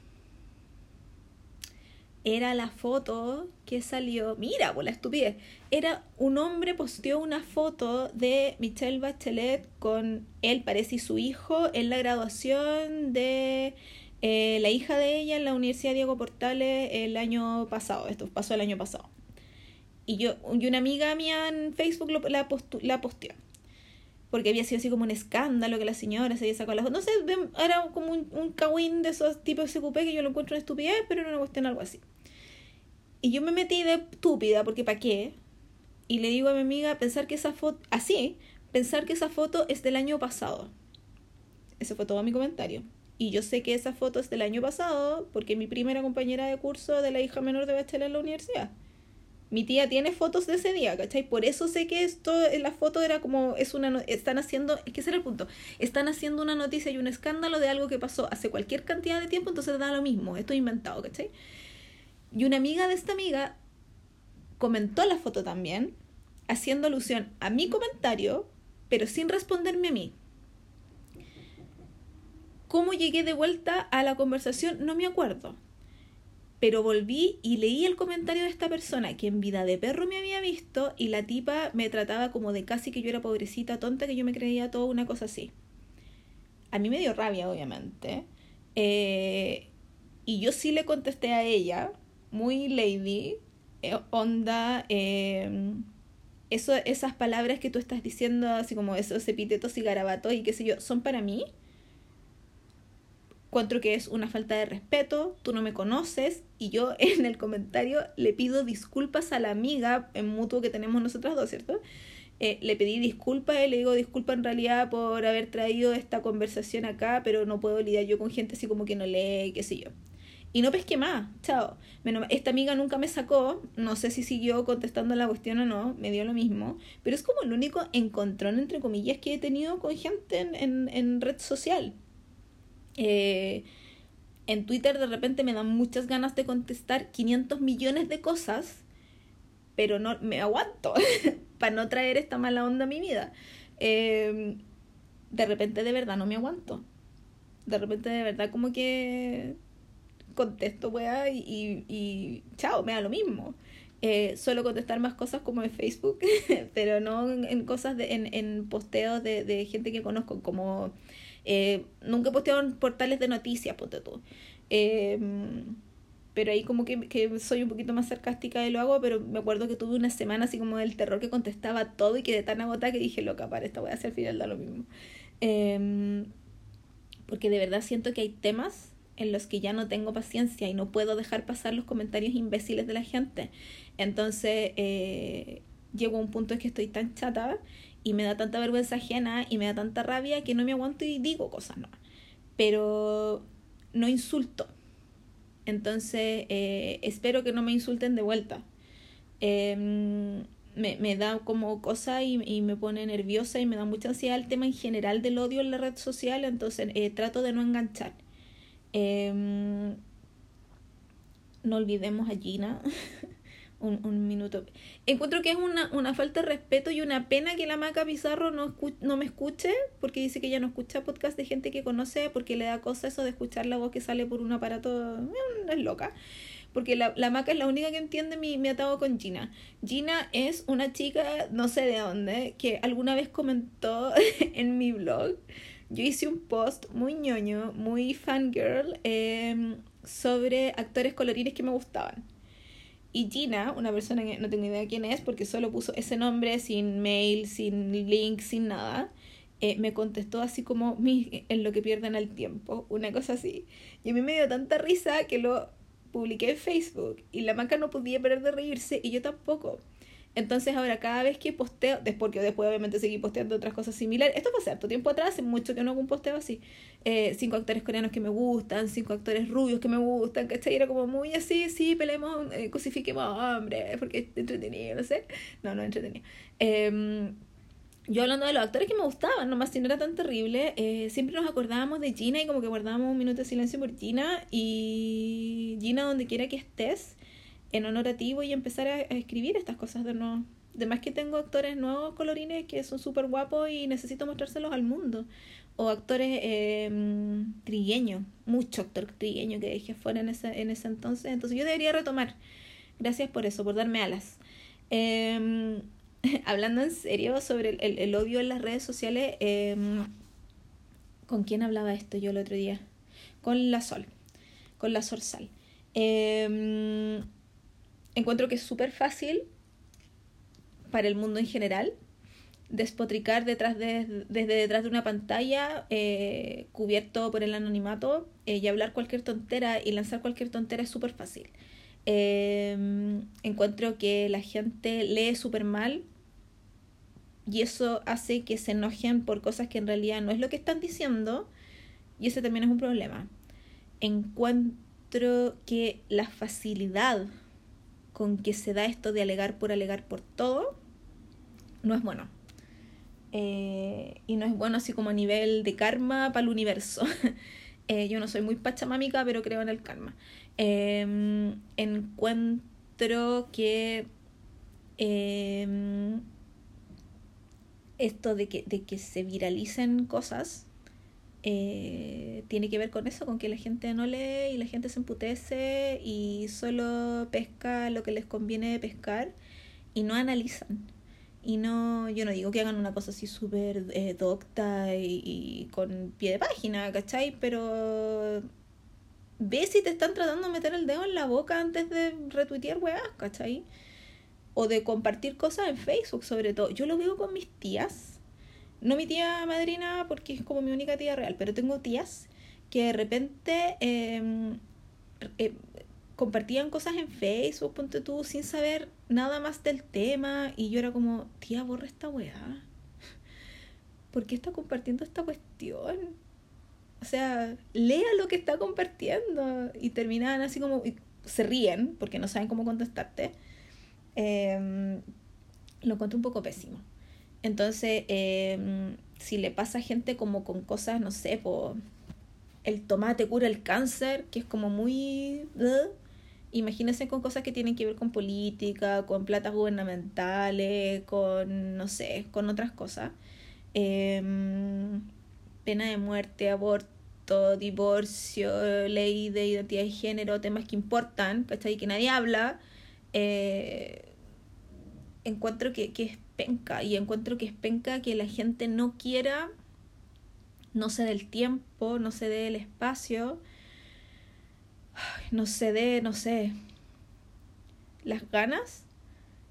Era la foto que salió. Mira, por la estupidez. Era un hombre posteó una foto de Michelle Bachelet con él, parece, y su hijo en la graduación de eh, la hija de ella en la Universidad Diego Portales el año pasado. Esto pasó el año pasado. Y yo, y una amiga mía en Facebook la, la posteó. Porque había sido así como un escándalo que la señora se había sacado las No sé, era como un, un de esos tipos de SQP que yo lo encuentro una estupidez, pero era una cuestión algo así. Y yo me metí de estúpida, porque ¿para qué? Y le digo a mi amiga pensar que esa foto, así, pensar que esa foto es del año pasado. Ese fue todo mi comentario. Y yo sé que esa foto es del año pasado porque mi primera compañera de curso de la hija menor de Bachelet en la universidad mi tía tiene fotos de ese día, ¿cachai? Por eso sé que esto, la foto era como, es una, están haciendo, es que ese era el punto, están haciendo una noticia y un escándalo de algo que pasó hace cualquier cantidad de tiempo, entonces da lo mismo, esto es inventado, ¿cachai? Y una amiga de esta amiga comentó la foto también, haciendo alusión a mi comentario, pero sin responderme a mí. ¿Cómo llegué de vuelta a la conversación? No me acuerdo pero volví y leí el comentario de esta persona que en vida de perro me había visto y la tipa me trataba como de casi que yo era pobrecita, tonta, que yo me creía toda una cosa así. A mí me dio rabia, obviamente. Eh, y yo sí le contesté a ella, muy lady, eh, onda, em, eso, esas palabras que tú estás diciendo, así como esos epítetos y garabatos y qué sé yo, son para mí encuentro que es una falta de respeto, tú no me conoces y yo en el comentario le pido disculpas a la amiga en mutuo que tenemos nosotras dos, ¿cierto? Eh, le pedí disculpas y le digo disculpa en realidad por haber traído esta conversación acá, pero no puedo lidiar yo con gente así como que no lee, qué sé yo. Y no pesqué más, chao. Esta amiga nunca me sacó, no sé si siguió contestando la cuestión o no, me dio lo mismo, pero es como el único encontrón, entre comillas, que he tenido con gente en, en, en red social. Eh, en Twitter de repente me dan muchas ganas de contestar 500 millones de cosas, pero no me aguanto para no traer esta mala onda a mi vida. Em, de repente de verdad no me aguanto. De repente de verdad como que contesto, weá, y, y, chao, me da lo mismo. Eh, suelo contestar más cosas como en Facebook, pero no en, cosas de, en, en posteos de, de gente que conozco, como Eh, nunca he posteado en portales de noticias, ponte tú. Em, pero ahí como que, que, soy un poquito más sarcástica y lo hago, pero me acuerdo que tuve una semana así como del terror que contestaba todo y quedé tan agotada que dije, loca, para esta voy a hacer al final da lo mismo. Em, porque de verdad siento que hay temas en los que ya no tengo paciencia y no puedo dejar pasar los comentarios imbéciles de la gente. Entonces, eh, llego a un punto en que estoy tan chata y me da tanta vergüenza ajena y me da tanta rabia que no me aguanto y digo cosas, no. Pero no insulto. Entonces, eh, espero que no me insulten de vuelta. Em, me, me, da como cosa y, y, me pone nerviosa y me da mucha ansiedad el tema en general del odio en la red social, entonces eh, trato de no enganchar. Em, no olvidemos a Gina. un, un, minuto. Encuentro que es una, una, falta de respeto y una pena que la Maca Pizarro no, no me escuche, porque dice que ella no escucha podcast de gente que conoce, porque le da cosa eso de escuchar la voz que sale por un aparato. Es loca. Porque la, la Maca es la única que entiende mi, mi atado con Gina. Gina es una chica, no sé de dónde, que alguna vez comentó en mi blog. Yo hice un post muy ñoño, muy fangirl, eh, sobre actores colorines que me gustaban y Gina, una persona que no tengo idea quién es, porque solo puso ese nombre sin mail, sin link, sin nada, eh, me contestó así como en lo que pierden el tiempo, una cosa así. Y a mí me dio tanta risa que lo publiqué en Facebook y la maca no podía parar de reírse y yo tampoco. Entonces ahora cada vez que posteo, porque después obviamente seguí posteando otras cosas similares, esto fue cierto tiempo atrás, hace mucho que no hago un posteo así, eh, cinco actores coreanos que me gustan, cinco actores rubios que me gustan, ¿cachai? Era como muy así, sí, peleemos, eh, cosifiquemos a porque es entretenido, no sé, no, no es entretenido. Eh, yo hablando de los actores que me gustaban, nomás si no era tan terrible, eh, siempre nos acordábamos de Gina y como que guardábamos un minuto de silencio por Gina y Gina donde quiera que estés en honor a empezar a, escribir estas cosas de nuevo. Además que tengo actores nuevos colorines que son súper guapos y necesito mostrárselos al mundo. O actores eh, trigueños, mucho actor trigueño que dejé fuera en ese, en ese entonces. Entonces yo debería retomar. Gracias por eso, por darme alas. Em, hablando en serio sobre el, el, odio en las redes sociales, em, ¿con quién hablaba esto yo el otro día? Con la Sol, con la Sorsal. Encuentro que es súper fácil para el mundo en general despotricar detrás de, desde detrás de una pantalla eh, cubierto por el anonimato eh, y hablar cualquier tontera y lanzar cualquier tontera es súper fácil. Em, encuentro que la gente lee súper mal y eso hace que se enojen por cosas que en realidad no es lo que están diciendo y ese también es un problema. Encuentro que la facilidad con que se da esto de alegar por alegar por todo, no es bueno. Eh, y no es bueno así como a nivel de karma para el universo. eh, yo no soy muy pachamámica, pero creo en el karma. Eh, encuentro que em, esto de que, de que se viralicen cosas eh, tiene que ver con eso, con que la gente no lee y la gente se emputece y solo pesca lo que les conviene pescar y no analizan. Y no, yo no digo que hagan una cosa así súper eh, docta y, con pie de página, ¿cachai? Pero ve si te están tratando de meter el dedo en la boca antes de retuitear weas, ¿cachai? O de compartir cosas en Facebook, sobre todo. Yo lo veo con mis tías no mi tía madrina porque es como mi única tía real, pero tengo tías que de repente em, eh, compartían cosas en Facebook, ponte tú, sin saber nada más del tema, y yo era como, tía, borra esta weá. ¿Por qué está compartiendo esta cuestión? O sea, lea lo que está compartiendo. Y terminan así como, se ríen porque no saben cómo contestarte. Em, lo encuentro un poco pésimo. Entonces, em, si le pasa a gente como con cosas, no sé, por el tomate cura el cáncer, que es como muy... Imagínense con cosas que tienen que ver con política, con platas gubernamentales, con, no sé, con otras cosas. Em, pena de muerte, aborto, divorcio, ley de identidad de género, temas que importan, ¿cachai? Que nadie habla. Eh, encuentro que, que es y encuentro que es penca que la gente no quiera no se dé el tiempo, no se dé el espacio, no se dé, no sé, las ganas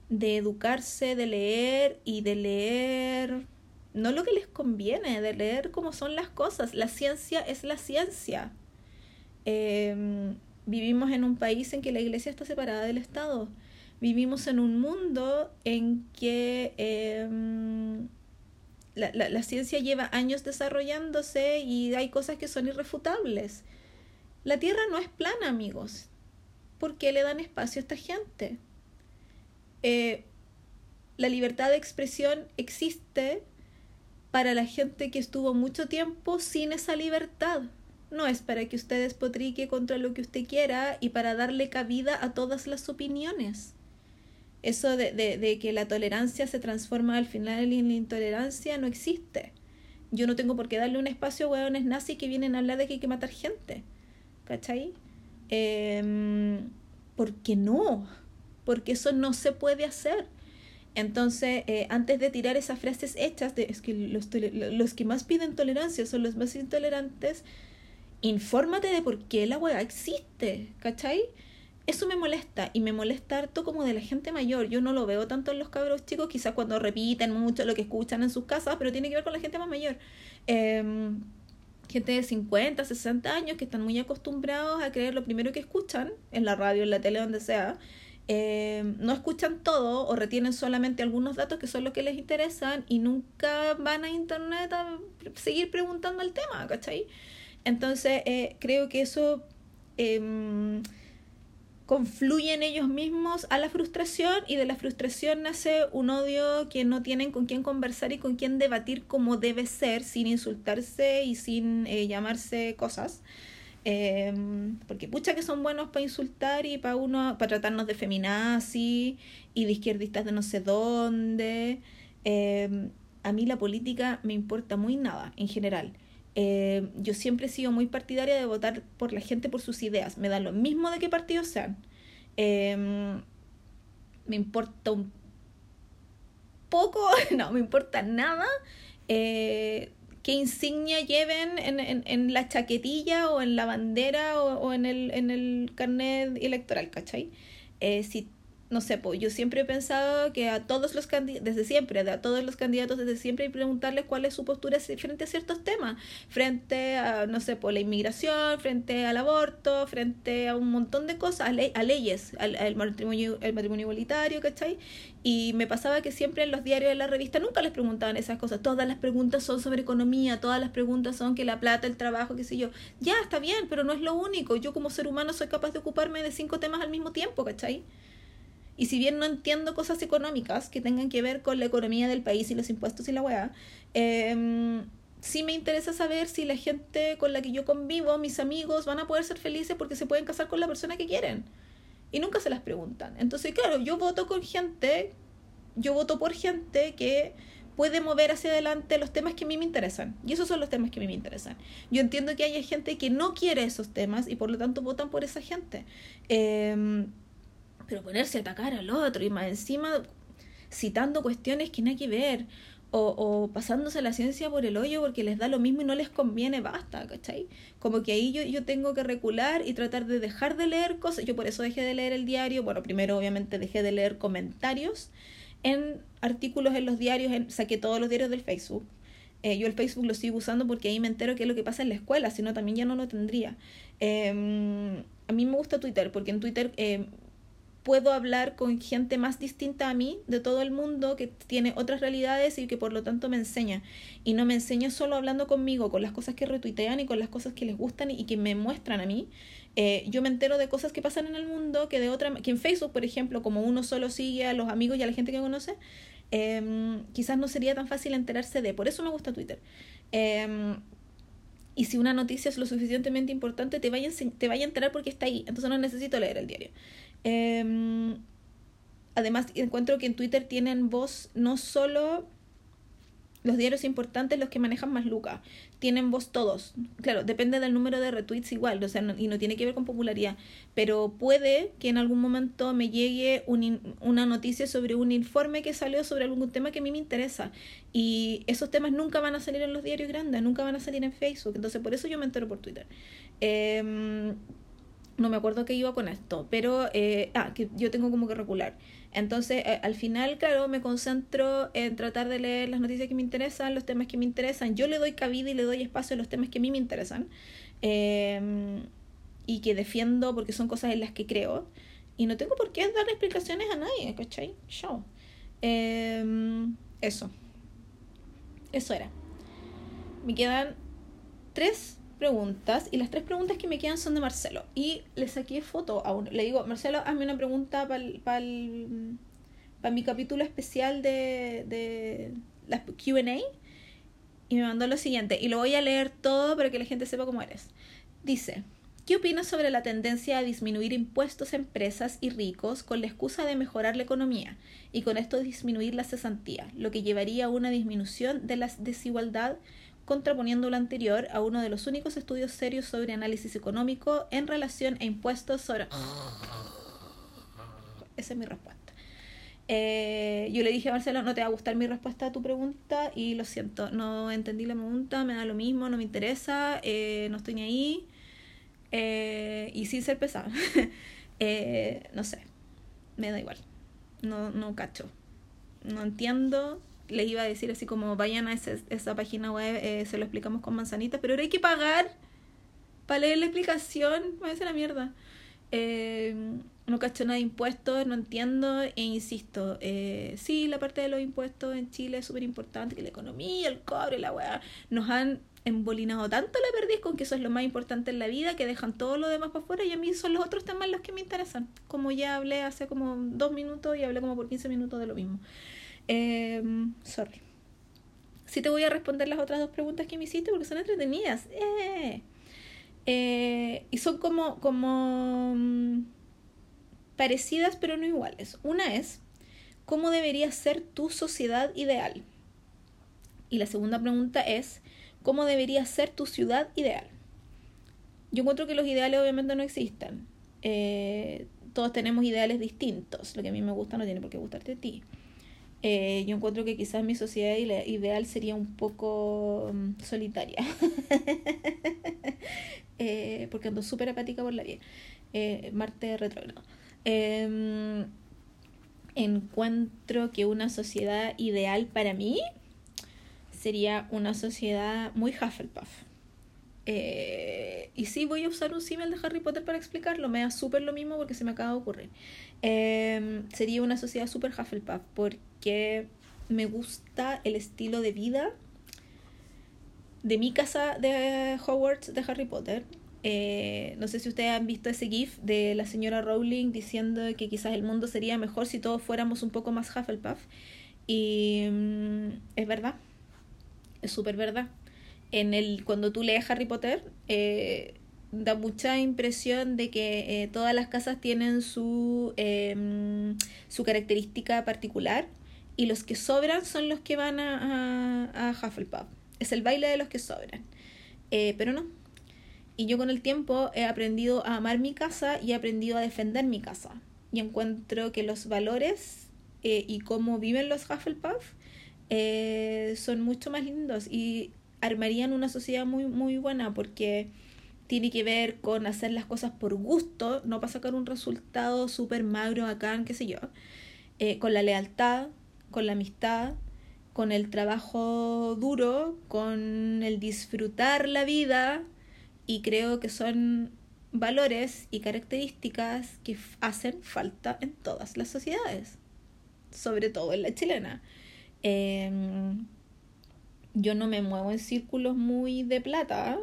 de educarse, de leer y de leer no lo que les conviene, de leer cómo son las cosas. La ciencia es la ciencia. Em, vivimos en un país en que la iglesia está separada del Estado. Vivimos en un mundo en que em, la, la, la ciencia lleva años desarrollándose y hay cosas que son irrefutables. La Tierra no es plana, amigos. ¿Por qué le dan espacio a esta gente? Eh, la libertad de expresión existe para la gente que estuvo mucho tiempo sin esa libertad. No es para que usted despotrique contra lo que usted quiera y para darle cabida a todas las opiniones. Eso de, de, de que la tolerancia se transforma al final en la intolerancia no existe. Yo no tengo por qué darle un espacio a hueones nazis que vienen a hablar de que hay que matar gente. ¿Cachai? Eh, ¿Por qué no? Porque eso no se puede hacer. Entonces, eh, antes de tirar esas frases hechas de es que los, los que más piden tolerancia son los más intolerantes, infórmate de por qué la weá existe, ¿cachai? Eso me molesta y me molesta harto como de la gente mayor. Yo no lo veo tanto en los cabros chicos, quizás cuando repiten mucho lo que escuchan en sus casas, pero tiene que ver con la gente más mayor. Eh, gente de 50, 60 años que están muy acostumbrados a creer lo primero que escuchan en la radio, en la tele, donde sea. Eh, no escuchan todo o retienen solamente algunos datos que son los que les interesan y nunca van a internet a seguir preguntando el tema, ¿cachai? Entonces eh, creo que eso eh, confluyen ellos mismos a la frustración y de la frustración nace un odio que no tienen con quién conversar y con quién debatir como debe ser sin insultarse y sin eh, llamarse cosas. Eh, porque pucha que son buenos para insultar y para uno para tratarnos de feminazi y de izquierdistas de no sé dónde. Eh, a mí la política me importa muy nada en general. Eh, yo siempre he sido muy partidaria de votar por la gente por sus ideas. Me da lo mismo de qué partido sean. Eh, me importa un poco, no me importa nada eh, qué insignia lleven en, en, en, la chaquetilla o en la bandera o, o en, el, en el carnet electoral, ¿cachai? Eh, si no sé, pues yo siempre he pensado que a todos los candidatos, desde siempre, a todos los candidatos desde siempre hay preguntarles cuál es su postura frente a ciertos temas, frente a, no sé, por la inmigración, frente al aborto, frente a un montón de cosas, a, a leyes, al, al, matrimonio, el matrimonio igualitario, ¿cachai? Y me pasaba que siempre en los diarios de la revista nunca les preguntaban esas cosas, todas las preguntas son sobre economía, todas las preguntas son que la plata, el trabajo, qué sé yo. Ya, está bien, pero no es lo único, yo como ser humano soy capaz de ocuparme de cinco temas al mismo tiempo, ¿cachai? Y si bien no entiendo cosas económicas que tengan que ver con la economía del país y los impuestos y la weá, eh, sí me interesa saber si la gente con la que yo convivo, mis amigos, van a poder ser felices porque se pueden casar con la persona que quieren. Y nunca se las preguntan. Entonces, claro, yo voto con gente, yo voto por gente que puede mover hacia adelante los temas que a mí me interesan. Y esos son los temas que a mí me interesan. Yo entiendo que hay gente que no quiere esos temas y por lo tanto votan por esa gente. Eh, pero ponerse a atacar al otro y más encima citando cuestiones que no hay que ver o, o pasándose la ciencia por el hoyo porque les da lo mismo y no les conviene, basta, ¿cachai? Como que ahí yo, yo tengo que recular y tratar de dejar de leer cosas. Yo por eso dejé de leer el diario. Bueno, primero obviamente dejé de leer comentarios en artículos en los diarios, en, saqué todos los diarios del Facebook. Eh, yo el Facebook lo sigo usando porque ahí me entero qué es lo que pasa en la escuela, si no también ya no lo tendría. Eh, a mí me gusta Twitter porque en Twitter eh, puedo hablar con gente más distinta a mí de todo el mundo que tiene otras realidades y que por lo tanto me enseña. Y no me enseña solo hablando conmigo, con las cosas que retuitean y con las cosas que les gustan y que me muestran a mí. Eh, yo me entero de cosas que pasan en el mundo que de otra que en Facebook, por ejemplo, como uno solo sigue a los amigos y a la gente que conoce, eh, quizás no sería tan fácil enterarse de. Por eso me gusta Twitter. Eh, y si una noticia es lo suficientemente importante, te vaya, te vaya a enterar porque está ahí. Entonces no necesito leer el diario. Eh, además, encuentro que en Twitter tienen voz no solo Los diarios importantes, los que manejan más lucas, tienen voz todos. Claro, depende del número de retweets igual, o sea, y no tiene que ver con popularidad. Pero puede que en algún momento me llegue una noticia sobre un informe que salió sobre algún tema que a mí me interesa. Y esos temas nunca van a salir en los diarios grandes, nunca van a salir en Facebook. Entonces, por eso yo me entero por Twitter. Eh, no me acuerdo qué iba con esto, pero eh, ah, que yo tengo como que regular. Entonces, eh, al final, claro, me concentro en tratar de leer las noticias que me interesan, los temas que me interesan. Yo le doy cabida y le doy espacio a los temas que a mí me interesan em, y que defiendo porque son cosas en las que creo. Y no tengo por qué dar explicaciones a nadie, ¿cachai? Show. Em, eso. Eso era. Me quedan tres preguntas y las tres preguntas que me quedan son de Marcelo. Y le saqué foto a uno. Le digo, Marcelo, hazme una pregunta para mi capítulo especial de, de las QA. Y me mandó lo siguiente, y lo voy a leer todo para que la gente sepa cómo eres. Dice, ¿qué opinas sobre la tendencia a disminuir impuestos a empresas y ricos con la excusa de mejorar la economía y con esto disminuir la cesantía, lo que llevaría a una disminución de la desigualdad contraponiendo lo anterior a uno de los únicos estudios serios sobre análisis económico en relación a impuestos sobre... Esa es mi respuesta. Eh, yo le dije a Marcelo, no te va a gustar mi respuesta a tu pregunta y lo siento, no entendí la pregunta, me da lo mismo, no me interesa, eh, no estoy ni ahí eh, y sin ser pesada. no sé, me da igual, no, no cacho, no entiendo, les iba a decir así como vayan a esa página web, eh, se lo explicamos con manzanitas, pero ahora hay que pagar para leer la explicación, me hace la mierda. Eh, no cacho nada de impuestos, no entiendo, e insisto, eh, sí, la parte de los impuestos en Chile es súper importante, que la economía, el cobre, la weá, nos han embolinado tanto la perdiz con que eso es lo más importante en la vida, que dejan todo lo demás para afuera y a mí son los otros temas los que me interesan. Como ya hablé hace como dos minutos y hablé como por 15 minutos de lo mismo. Eh, sorry. Sí te voy a responder las otras dos preguntas que me hiciste porque son entretenidas. Eh. Eh, y son como, como mm, parecidas pero no iguales. Una es, ¿cómo debería ser tu sociedad ideal? Y la segunda pregunta es, ¿cómo debería ser tu ciudad ideal? Yo encuentro que los ideales obviamente no existen. Eh, todos tenemos ideales distintos. Lo que a mí me gusta no tiene por qué gustarte a ti. Eh, yo encuentro que quizás mi sociedad ideal sería un poco mm, solitaria. eh, porque ando súper apática por la vida. Eh, Marte retrógrado. Eh, encuentro que una sociedad ideal para mí sería una sociedad muy Hufflepuff. Eh, y sí, voy a usar un símil de Harry Potter para explicarlo. Me da súper lo mismo porque se me acaba de ocurrir. Eh, sería una sociedad súper Hufflepuff porque me gusta el estilo de vida de mi casa de Hogwarts de Harry Potter. Eh, no sé si ustedes han visto ese GIF de la señora Rowling diciendo que quizás el mundo sería mejor si todos fuéramos un poco más Hufflepuff. Y mm, es verdad, es súper verdad en el, cuando tú lees Harry Potter, eh, da mucha impresión de que eh, todas las casas tienen su, em, su característica particular y los que sobran son los que van a, a, Hufflepuff. Es el baile de los que sobran. Eh, pero no. Y yo con el tiempo he aprendido a amar mi casa y he aprendido a defender mi casa. Y encuentro que los valores y cómo viven los Hufflepuff son mucho más lindos. Y armarían una sociedad muy, muy buena porque tiene que ver con hacer las cosas por gusto, no para sacar un resultado súper magro, acá, qué sé yo, eh, con la lealtad, con la amistad, con el trabajo duro, con el disfrutar la vida y creo que son valores y características que hacen falta en todas las sociedades, sobre todo en la chilena. Em, yo no me muevo en círculos muy de plata,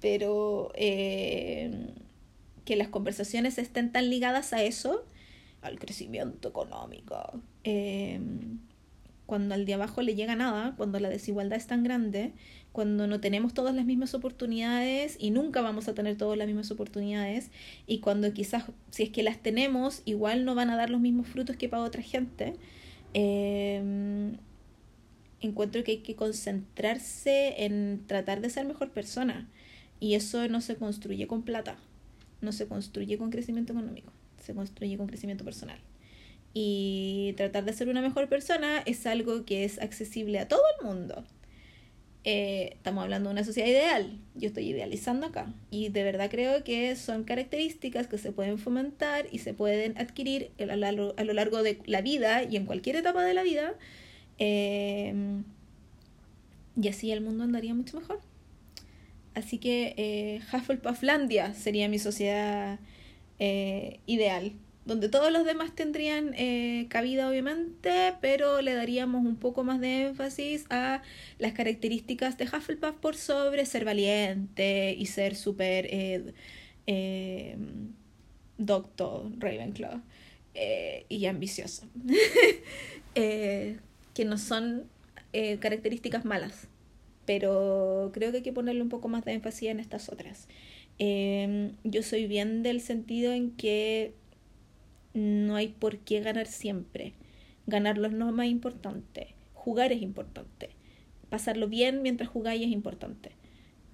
pero eh, que las conversaciones estén tan ligadas a eso, al crecimiento económico, eh, cuando al de abajo le llega nada, cuando la desigualdad es tan grande, cuando no tenemos todas las mismas oportunidades y nunca vamos a tener todas las mismas oportunidades, y cuando quizás si es que las tenemos, igual no van a dar los mismos frutos que para otra gente. Eh, encuentro que hay que concentrarse en tratar de ser mejor persona. Y eso no se construye con plata, no se construye con crecimiento económico, se construye con crecimiento personal. Y tratar de ser una mejor persona es algo que es accesible a todo el mundo. Eh, estamos hablando de una sociedad ideal, yo estoy idealizando acá. Y de verdad creo que son características que se pueden fomentar y se pueden adquirir a lo, largo de la vida y en cualquier etapa de la vida. Eh, y así el mundo andaría mucho mejor. Así que eh, Hufflepufflandia sería mi sociedad eh, ideal donde todos los demás tendrían eh, cabida obviamente, pero le daríamos un poco más de énfasis a las características de Hufflepuff por sobre ser valiente y ser súper eh, eh, doctor Ravenclaw y ambicioso, que no son características malas, pero creo que hay que ponerle un poco más de énfasis en estas otras. yo soy bien del sentido en que no hay por qué ganar siempre. Ganarlo no es más importante. Jugar es importante. Pasarlo bien mientras jugáis es importante.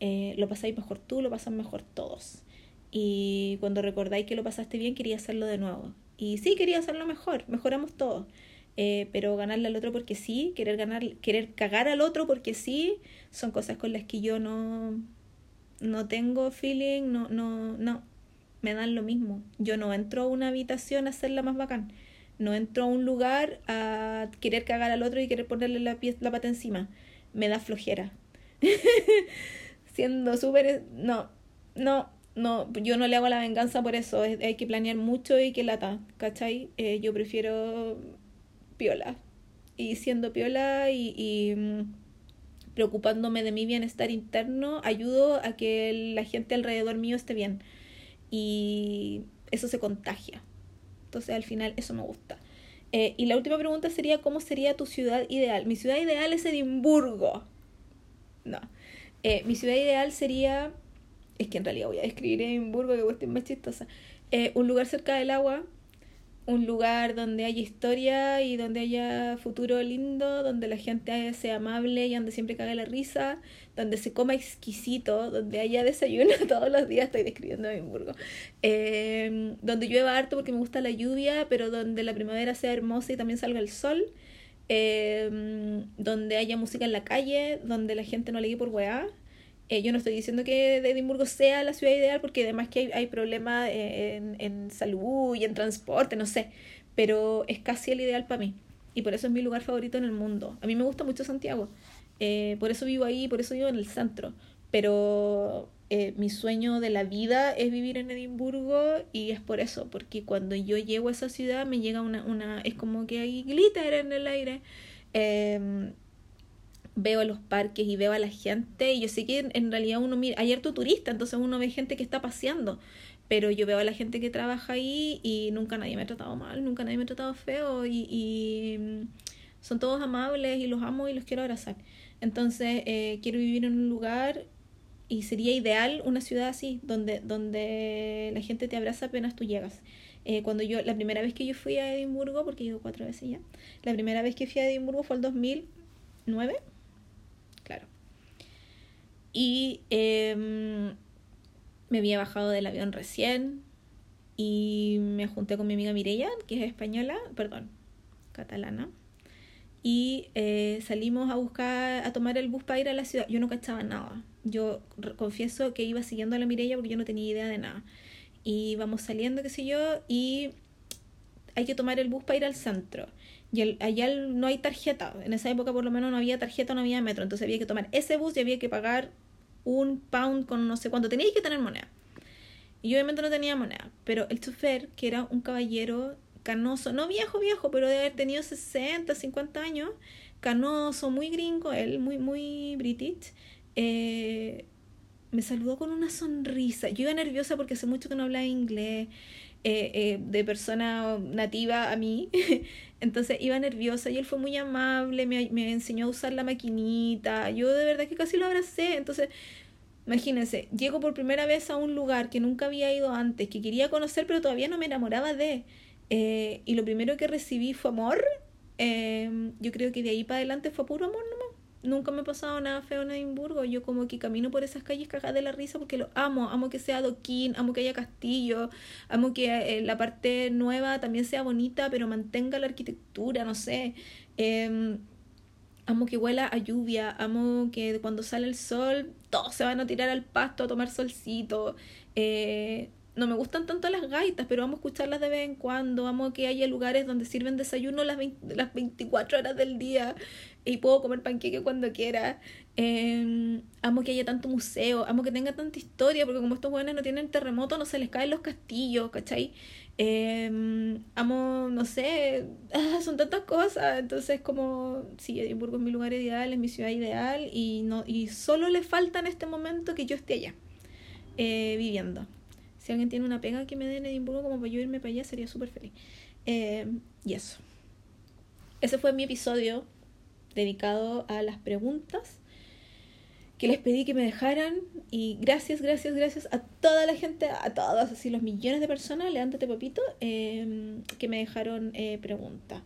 Eh, lo pasáis mejor tú, lo pasan mejor todos. Y cuando recordáis que lo pasaste bien, quería hacerlo de nuevo. Y sí, quería hacerlo mejor, mejoramos todos. Eh, pero ganarle al otro porque sí, querer ganar, querer cagar al otro porque sí, son cosas con las que yo no, no tengo feeling, no, no, no, me dan lo mismo. Yo no entro a una habitación a hacerla más bacán. No entro a un lugar a querer cagar al otro y querer ponerle la, pie, la pata encima. Me da flojera. Siendo súper... No, no, no. Yo no le hago la venganza por eso. hay que planear mucho y que lata. ¿Cachai? Eh, yo prefiero piola. Y siendo piola y, y mm, preocupándome de mi bienestar interno, ayudo a que la gente alrededor mío esté bien y eso se contagia. Entonces al final eso me gusta. Eh, y la última pregunta sería, ¿cómo sería tu ciudad ideal? Mi ciudad ideal es Edimburgo. No. Eh, mi ciudad ideal sería, es que en realidad voy a describir Edimburgo, que cuestión más chistosa. Eh, un lugar cerca del agua, un lugar donde haya historia y donde haya futuro lindo, donde la gente sea amable y donde siempre caga la risa, donde se coma exquisito, donde haya desayuno todos los días, estoy describiendo Edimburgo, eh, donde llueva harto porque me gusta la lluvia, pero donde la primavera sea hermosa y también salga el sol, eh, donde haya música en la calle, donde la gente no le por weá, eh, yo no estoy diciendo que Edimburgo sea la ciudad ideal porque además que hay, hay problemas en, en, salud y en transporte, no sé, pero es casi el ideal para mí y por eso es mi lugar favorito en el mundo. A mí me gusta mucho Santiago, eh, por eso vivo ahí, por eso vivo en el centro, pero eh, mi sueño de la vida es vivir en Edimburgo y es por eso, porque cuando yo llego a esa ciudad me llega una, una es como que hay glitter en el aire. Veo los parques y veo a la gente y yo sé que en, realidad uno mira, hay harto turista, entonces uno ve gente que está paseando, pero yo veo a la gente que trabaja ahí y nunca nadie me ha tratado mal, nunca nadie me ha tratado feo y, mm, son todos amables y los amo y los quiero abrazar. Entonces eh, quiero vivir en un lugar y sería ideal una ciudad así, donde, donde la gente te abraza apenas tú llegas. Eh, cuando yo, la primera vez que yo fui a Edimburgo, porque he cuatro veces ya, la primera vez que fui a Edimburgo fue el 2009 y em, me había bajado del avión recién y me junté con mi amiga Mireya, que es española, perdón, catalana. Y eh, salimos a buscar, a tomar el bus para ir a la ciudad. Yo no cachaba nada. Yo confieso que iba siguiendo a la Mireya porque yo no tenía idea de nada. Y vamos saliendo, qué sé yo, y hay que tomar el bus para ir al centro. Y allá no hay tarjeta. En esa época por lo menos no había tarjeta, no había metro. Entonces había que tomar ese bus y había que pagar un pound con no sé cuánto. Teníais que tener moneda. Y yo obviamente no tenía moneda. Pero el chofer, que era un caballero canoso, no viejo, viejo, pero de haber tenido 60, 50 años, canoso, muy gringo, él, muy, muy british, eh, me saludó con una sonrisa. Yo iba nerviosa porque hace mucho que no hablaba inglés. Eh, eh, de persona nativa a mí. Entonces iba nerviosa y él fue muy amable, me, me, enseñó a usar la maquinita. Yo de verdad que casi lo abracé. Entonces, imagínense, llego por primera vez a un lugar que nunca había ido antes, que quería conocer, pero todavía no me enamoraba de. Eh, y lo primero que recibí fue amor. Em, yo creo que de ahí para adelante fue puro amor nomás. Nunca me ha pasado nada feo en Edimburgo. Yo como que camino por esas calles cagadas de la risa porque lo amo. Amo que sea adoquín, amo que haya castillo, amo que eh, la parte nueva también sea bonita, pero mantenga la arquitectura, no sé. Em, amo que huela a lluvia, amo que cuando sale el sol todos se van a tirar al pasto a tomar solcito. Eh, no me gustan tanto las gaitas, pero vamos a escucharlas de vez en cuando. Amo que haya lugares donde sirven desayuno las, las 24 horas del día y puedo comer panqueque cuando quiera. Em, amo que haya tanto museo, amo que tenga tanta historia, porque como estos jóvenes no tienen terremoto, no se les caen los castillos, ¿cachai? Em, amo, no sé, son tantas cosas. Entonces, como, sí, Edimburgo es mi lugar ideal, es mi ciudad ideal, y, no, y solo le falta en este momento que yo esté allá, eh, viviendo. Si alguien tiene una pega que me dé en Edimburgo como para yo irme para allá, sería súper feliz. Eh, y eso. Ese fue mi episodio dedicado a las preguntas que les pedí que me dejaran. Y gracias, gracias, gracias a toda la gente, a todos, así los millones de personas, levántate papito, em, que me dejaron eh, preguntas.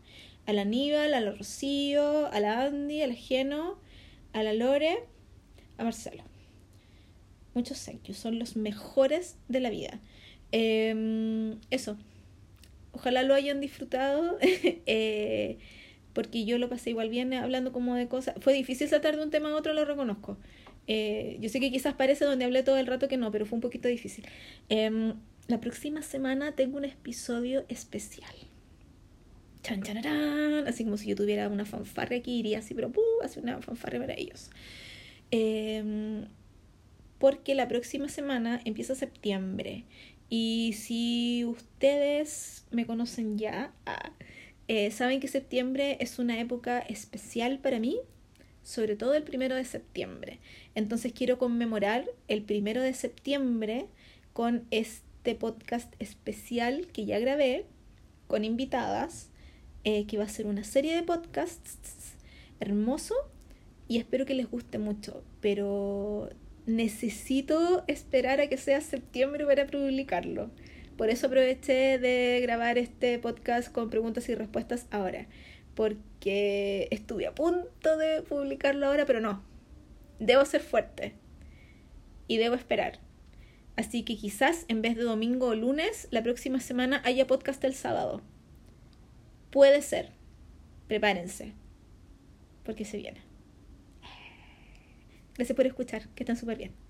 A la Aníbal, a la Rocío, a la Andy, a la Geno, a la Lore, a Marcelo muchos thank son los mejores de la vida. Em, eso, ojalá lo hayan disfrutado, eh, porque yo lo pasé igual bien hablando como de cosas. Fue difícil saltar de un tema a otro, lo reconozco. Eh, yo sé que quizás parece donde hablé todo el rato que no, pero fue un poquito difícil. Em, la próxima semana tengo un episodio especial. Chan, chan, así como si yo tuviera una fanfarra aquí, iría así, pero ¡puh! hace una fanfarra para ellos. Eh, porque la próxima semana empieza septiembre. Y si ustedes me conocen ya, ah, eh, saben que septiembre es una época especial para mí, sobre todo el primero de septiembre. Entonces quiero conmemorar el primero de septiembre con este podcast especial que ya grabé con invitadas, eh, que va a ser una serie de podcasts hermoso y espero que les guste mucho. Pero necesito esperar a que sea septiembre para publicarlo. Por eso aproveché de grabar este podcast con preguntas y respuestas ahora. Porque estuve a punto de publicarlo ahora, pero no. Debo ser fuerte. Y debo esperar. Así que quizás en vez de domingo o lunes, la próxima semana haya podcast el sábado. Puede ser. Prepárense. Porque se viene. Gracias por escuchar, que están súper bien.